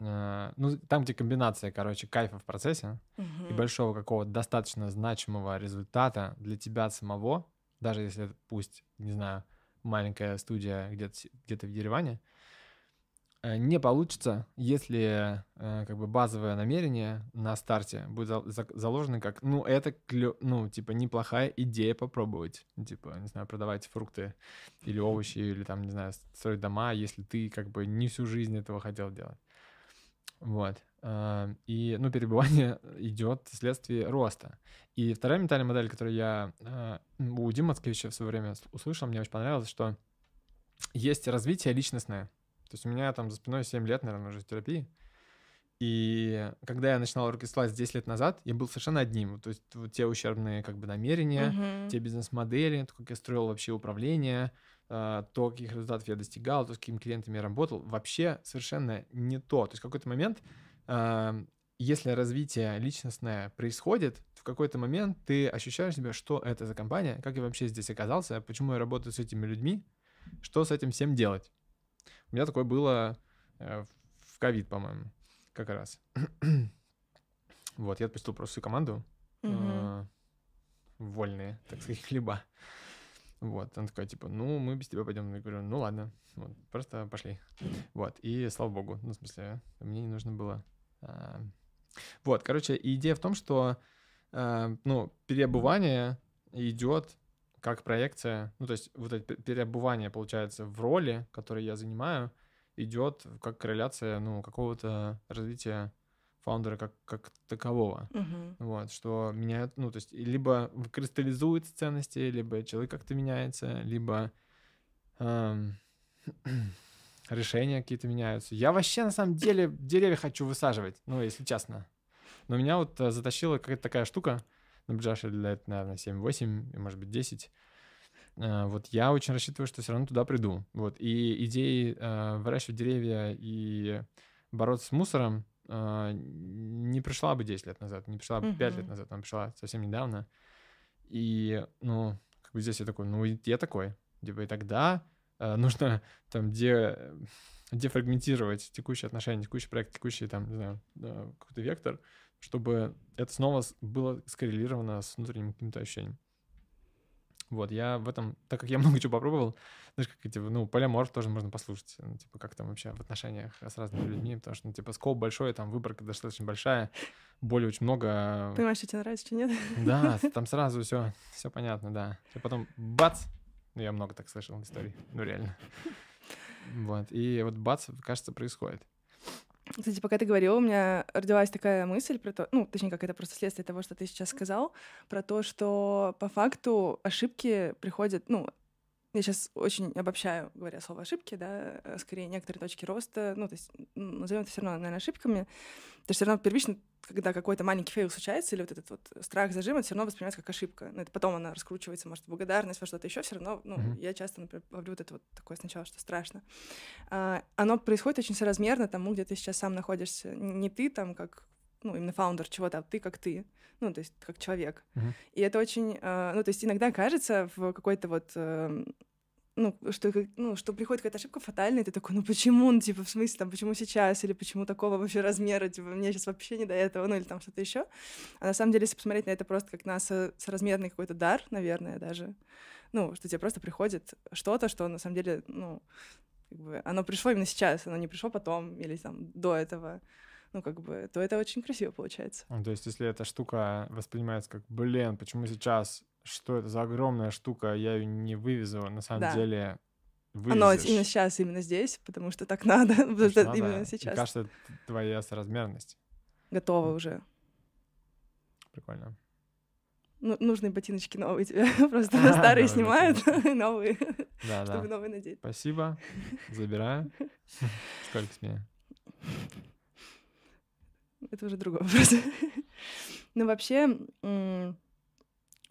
э, ну, там, где комбинация, короче, кайфа в процессе и Мгм. большого какого-то достаточно значимого результата для тебя самого, даже если это пусть, не знаю, маленькая студия где-то где-то в Ереване, не получится, если э, как бы базовое намерение на старте будет за- за- заложено как, ну, это, клё- ну, типа, неплохая идея попробовать, типа, не знаю, продавать фрукты или овощи, или там, не знаю, строить дома, если ты как бы не всю жизнь этого хотел делать. Вот. А, И, ну, перебывание идет вследствие роста. И вторая ментальная модель, которую я у Димы Мацкевича в свое время услышал, мне очень понравилось, что есть развитие личностное. То есть у меня там за спиной 7 лет, наверное, уже терапии. И когда я начинал Orchestra 10 лет назад, я был совершенно одним. То есть вот те ущербные как бы намерения, Мгм. те бизнес-модели, то, как я строил вообще управление, а, то, каких результатов я достигал, то, с какими клиентами я работал, вообще совершенно не то. То есть в какой-то момент, а, если развитие личностное происходит, в какой-то момент ты ощущаешь себя, что это за компания, как я вообще здесь оказался, почему я работаю с этими людьми, что с этим всем делать. У меня такое было э, в ковид, по-моему, как раз. Вот, я отпустил просто всю команду, э, вольные, так сказать, хлеба. Вот, он такой, типа, ну, мы без тебя пойдем. Я говорю, ну, ладно, вот, просто пошли. Вот, и слава богу, ну, в смысле, мне не нужно было. а, Вот, короче, идея в том, что, а, ну, переобувание идет как проекция, ну, то есть вот это пе- переобувание, получается, в роли, которую я занимаю, идет как корреляция, ну, какого-то развития фаундера как, как такового. Мгм. Вот, что меняют, ну, то есть, либо кристаллизуются ценности, либо человек как-то меняется, либо эм, решения какие-то меняются. Я вообще, на самом деле, деревья хочу высаживать, ну, если честно. Но меня вот э, затащила какая-то такая штука на ближайшие лет, наверное, 7-8, может быть, 10. Э, вот я очень рассчитываю, что все равно туда приду. Вот. И идеи э, выращивать деревья и бороться с мусором э, не пришла бы 10 лет назад, не пришла бы 5 лет назад, она пришла совсем недавно. И, ну, как бы здесь я такой, ну, я такой. Типа, и тогда нужно там де, дефрагментировать текущие отношения, текущий проект, текущий там, не знаю, какой-то вектор, чтобы это снова было скоррелировано с внутренним каким-то ощущением. Вот, я в этом, так как я много чего попробовал, знаешь, как эти, ну, полиморф тоже можно послушать, ну, типа, как там вообще в отношениях с разными людьми, потому что, ну, типа, скоп большой, там выборка достаточно большая, боли очень много, Понимаешь, что тебе нравится, что нет? да, там сразу все, все понятно, да. И потом бац, ну, я много так слышал историй, ну, реально. Вот, и вот бац, кажется, происходит. Кстати, пока ты говорил, у меня родилась такая мысль про то, ну, точнее, как это просто следствие того, что ты сейчас сказал, про то, что по факту ошибки приходят, ну, я сейчас очень обобщаю, говоря слово ошибки, да, э, скорее некоторые точки роста, ну, то есть назовем это все равно, наверное, ошибками, то есть все равно первично, когда какой-то маленький фейл случается, или вот этот вот страх зажима, это все равно воспринимается как ошибка. Ну, это потом она раскручивается, может, в благодарность, во что-то еще, все равно, ну, Мгм. я часто, например, ловлю вот это вот такое сначала, что страшно. А, оно происходит очень соразмерно тому, где ты сейчас сам находишься. Не ты там как ну, именно фаундер чего-то, а ты как ты, ну, то есть как человек. Мгм. И это очень, а, ну, то есть иногда кажется в какой-то вот, эм, ну, что, ну, что приходит какая-то ошибка фатальная, и ты такой, ну почему, ну, типа, в смысле, там, почему сейчас, или почему такого вообще размера, типа, мне сейчас вообще не до этого, ну, или там что-то еще. А на самом деле, если посмотреть на это просто как на со- соразмерный какой-то дар, наверное, даже, ну, что тебе просто приходит что-то, что на самом деле, ну, как бы оно пришло именно сейчас, оно не пришло потом или там до этого, ну, как бы, то это очень красиво получается. Ну, То есть, если эта штука воспринимается как, блин, почему сейчас, что это за огромная штука, я ее не вывезу, на самом Да. деле Оно вывезешь. именно сейчас, именно здесь, потому что так надо, потому Потому что что именно надо. И сейчас кажется, это твоя соразмерность. готово уже. Прикольно. Ну, нужны ботиночки новые тебе, просто старые Новые снимают, новые, Да, чтобы да. новые надеть. Спасибо. Забираю. Сколько с меня? Это уже другой вопрос. Ну, вообще,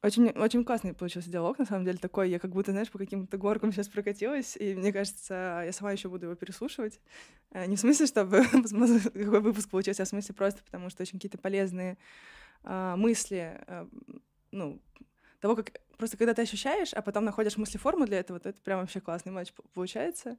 очень, очень классный получился диалог, на самом деле, такой. Я как будто, знаешь, по каким-то горкам сейчас прокатилась, и мне кажется, я сама еще буду его переслушивать. Э, Не в смысле, чтобы какой выпуск получился, а в смысле просто потому, что очень какие-то полезные а, мысли, а, ну, того, как просто когда ты ощущаешь, а потом находишь мыслеформу для этого, то это прям вообще классный матч получается.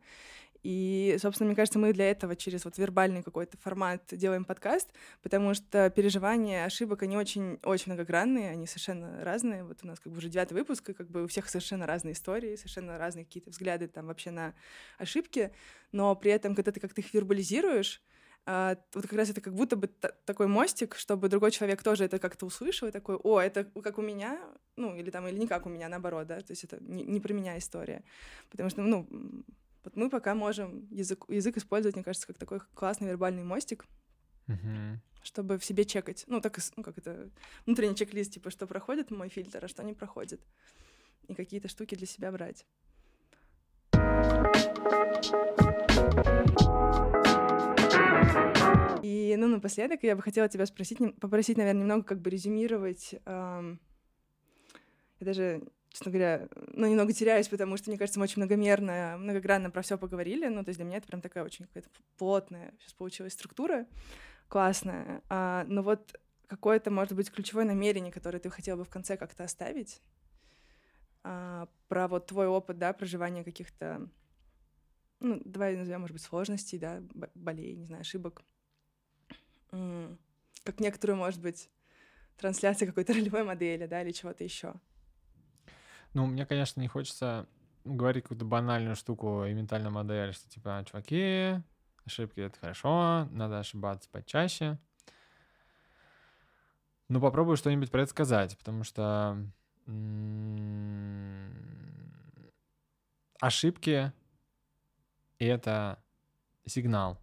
И, собственно, мне кажется, мы для этого через вот вербальный какой-то формат делаем подкаст, потому что переживания ошибок, они очень, очень многогранные, они совершенно разные. Вот у нас как бы уже девятый выпуск, и как бы у всех совершенно разные истории, совершенно разные какие-то взгляды там вообще на ошибки, но при этом, когда ты как-то их вербализируешь, а, вот как раз это как будто бы та- такой мостик, чтобы другой человек тоже это как-то услышал и такой, о, это как у меня, ну, или там, или не как у меня, наоборот, да, то есть это не, не про меня история. Потому что, ну, вот мы пока можем язык, язык использовать, мне кажется, как такой классный вербальный мостик, Мгм. чтобы в себе чекать. Ну, так, ну, как это, внутренний чек-лист, типа, что проходит мой фильтр, а что не проходит. И какие-то штуки для себя брать. И, ну, напоследок я бы хотела тебя спросить, попросить, наверное, немного как бы резюмировать. Я даже, честно говоря, ну, немного теряюсь, потому что, мне кажется, мы очень многомерно, многогранно про все поговорили. Ну, то есть для меня это прям такая очень какая-то плотная сейчас получилась структура, классная. А, но вот какое-то, может быть, ключевое намерение, которое ты хотела бы в конце как-то оставить, а, про вот твой опыт, да, проживания каких-то, ну, давай назовем, может быть, сложностей, да, болей, не знаю, ошибок. Как некоторую, может быть, трансляция какой-то ролевой модели, да, или чего-то еще. Ну, мне, конечно, не хочется говорить какую-то банальную штуку и ментальную модель, что типа, чуваки, ошибки — это хорошо, надо ошибаться почаще. Ну, попробую что-нибудь про это сказать, потому что ошибки — это сигнал.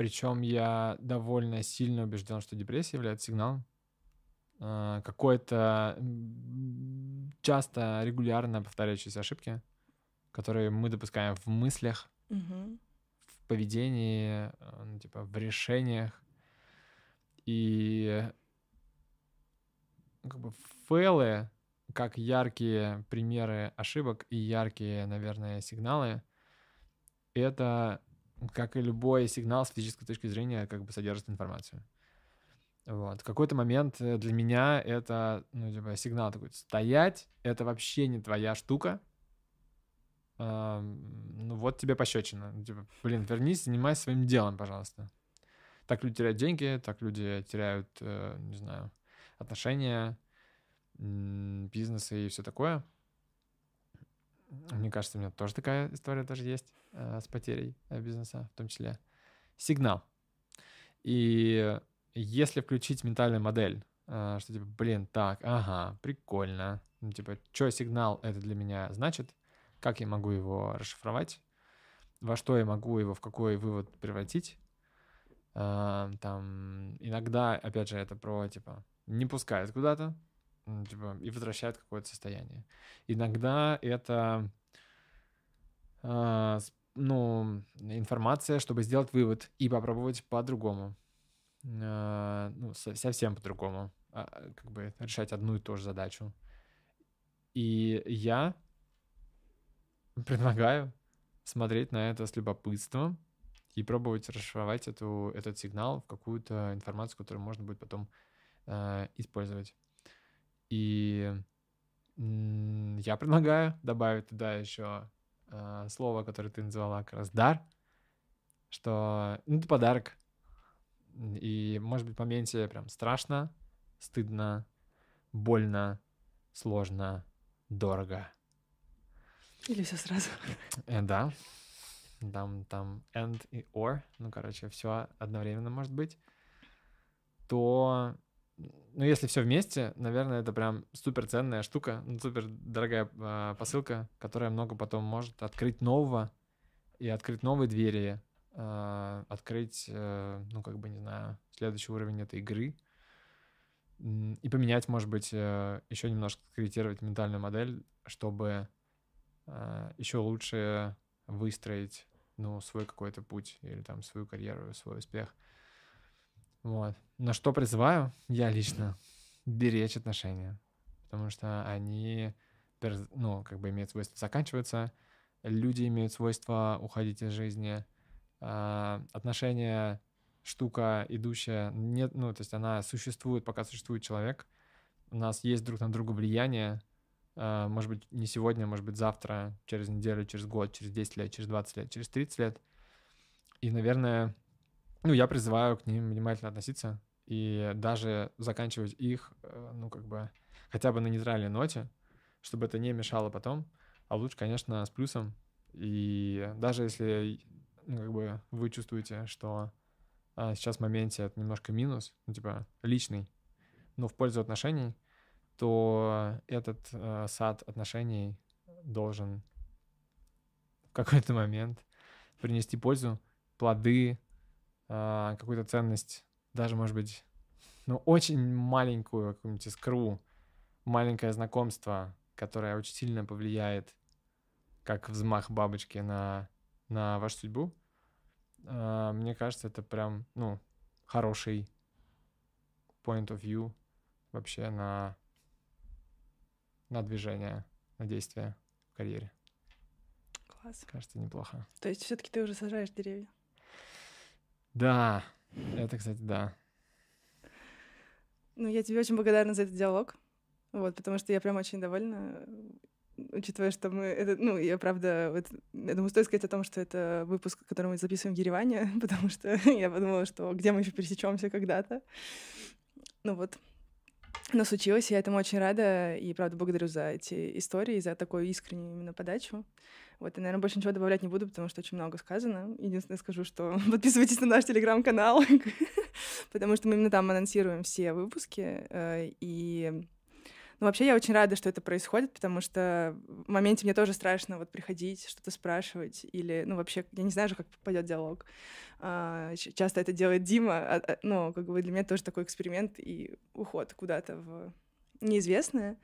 Причем я довольно сильно убежден, что депрессия является сигналом. А, Какое-то м, часто регулярно повторяющиеся ошибки, которые мы допускаем в мыслях, Мгм. в поведении, э, ну, типа в решениях. И как бы фейлы, как яркие примеры ошибок и яркие, наверное, сигналы, это, как и любой сигнал с физической точки зрения, как бы содержит информацию. Вот. В какой-то момент э, для меня это, ну, типа, сигнал такой, стоять, это вообще не твоя штука, Uh, ну вот тебе пощечина. Ну, типа, блин, вернись, занимайся своим делом, пожалуйста. Так люди теряют деньги, так люди теряют, э, не знаю, отношения, бизнесы и все такое. Мне кажется, у меня тоже такая история тоже есть с потерей э, бизнеса, в том числе. Сигнал. И если включить ментальную модель, э, что типа, блин, так, ага, прикольно, ну, типа, что сигнал это для меня значит, как я могу его расшифровать, во что я могу его, в какой вывод превратить. Э, там иногда, опять же, это про, типа, не пускает куда-то, типа, и возвращает какое-то состояние. Иногда это э, ну, информация, чтобы сделать вывод и попробовать по-другому. Э, ну, совсем по-другому. А, как бы решать одну и ту же задачу. И я предлагаю смотреть на это с любопытством и пробовать расшифровать эту, этот сигнал в какую-то информацию, которую можно будет потом э, использовать. И я предлагаю добавить туда еще э, слово, которое ты назвала как раз дар, что ну, это подарок. И, может быть, в моменте прям страшно, стыдно, больно, сложно, дорого. Или все сразу. Э, да. Там, там and и or, ну, короче, все одновременно может быть. То ну, если все вместе, наверное, это прям супер ценная штука, ну, супер дорогая э, посылка, которая много потом может открыть нового и открыть новые двери, э, открыть, э, ну, как бы, не знаю, следующий уровень этой игры и поменять, может быть, э, еще немножко корректировать ментальную модель, чтобы э, еще лучше выстроить, ну, свой какой-то путь или там свою карьеру, свой успех. Вот. На что призываю я лично беречь отношения, потому что они, ну, как бы имеют свойство заканчиваться, люди имеют свойство уходить из жизни, а, отношения штука идущая, нет, ну, то есть она существует, пока существует человек, у нас есть друг на друга влияние, а, может быть, не сегодня, может быть, завтра, через неделю, через год, через 10 лет, через 20 лет, через 30 лет. И, наверное, ну, я призываю к ним внимательно относиться и даже заканчивать их, э, ну, как бы, хотя бы на нейтральной ноте, чтобы это не мешало потом, а лучше, конечно, с плюсом. И даже если, ну, как бы, вы чувствуете, что а, сейчас в моменте это немножко минус, ну, типа, личный, но в пользу отношений, то этот э, сад отношений должен в какой-то момент принести пользу, плоды, а, какую-то ценность, даже, может быть, ну, очень маленькую какую-нибудь искру, маленькое знакомство, которое очень сильно повлияет, как взмах бабочки на, на вашу судьбу, uh, мне кажется, это прям, ну, хороший point of view вообще на, на движение, на действие в карьере. Класс. Кажется, неплохо. То есть все-таки ты уже сажаешь деревья? Да, это, кстати, да. Ну, я тебе очень благодарна за этот диалог, вот, потому что я прям очень довольна, учитывая, что мы... Это, ну, я правда... Вот, я думаю, стоит сказать о том, что это выпуск, который мы записываем в Ереване, потому что я подумала, что где мы еще пересечемся когда-то. Ну вот, но случилось, я этому очень рада, и, правда, благодарю за эти истории, за такую искреннюю именно подачу. Вот, и, наверное, больше ничего добавлять не буду, потому что очень много сказано. Единственное, скажу, что подписывайтесь на наш телеграм-канал, потому что мы именно там анонсируем все выпуски, э, и ну, вообще, я очень рада, что это происходит, потому что в моменте мне тоже страшно вот приходить, что-то спрашивать, или, ну, вообще, я не знаю же, как пойдет диалог. А, часто это делает Дима, а, а, ну, как бы для меня тоже такой эксперимент и уход куда-то в неизвестное.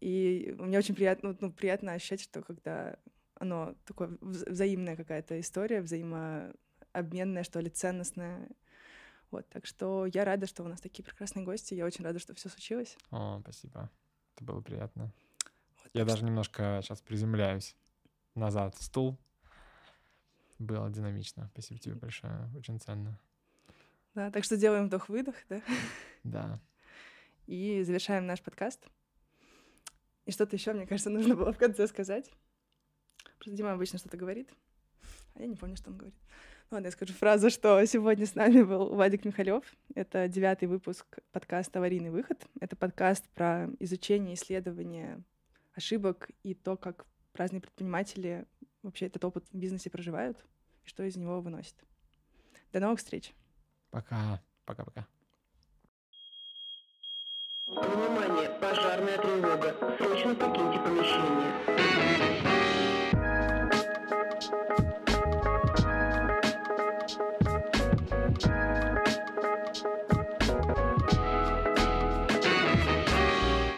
И мне очень приятно, ну, ну приятно ощущать, что когда оно такое взаимная какая-то история, взаимо обменное, что ли, ценностное. Вот, так что я рада, что у нас такие прекрасные гости. Я очень рада, что все случилось. О, спасибо. Это было приятно. Вот, Я даже немножко сейчас приземляюсь назад в стул. Было динамично. Спасибо тебе большое. Очень ценно. что- да, так что делаем вдох-выдох, да, Да. и завершаем наш подкаст. И что-то еще, мне кажется, нужно было в конце сказать. Просто Дима обычно что-то говорит, а я не помню, что он говорит. Ну, ладно, я скажу фразу, что сегодня с нами был Вадик Михалев. Это девятый выпуск подкаста «Аварийный выход». Это подкаст про изучение, исследование ошибок и то, как разные предприниматели вообще этот опыт в бизнесе проживают и что из него выносят. До новых встреч! Пока. Пока-пока. Внимание, пожарная тревога. Срочно покиньте помещение.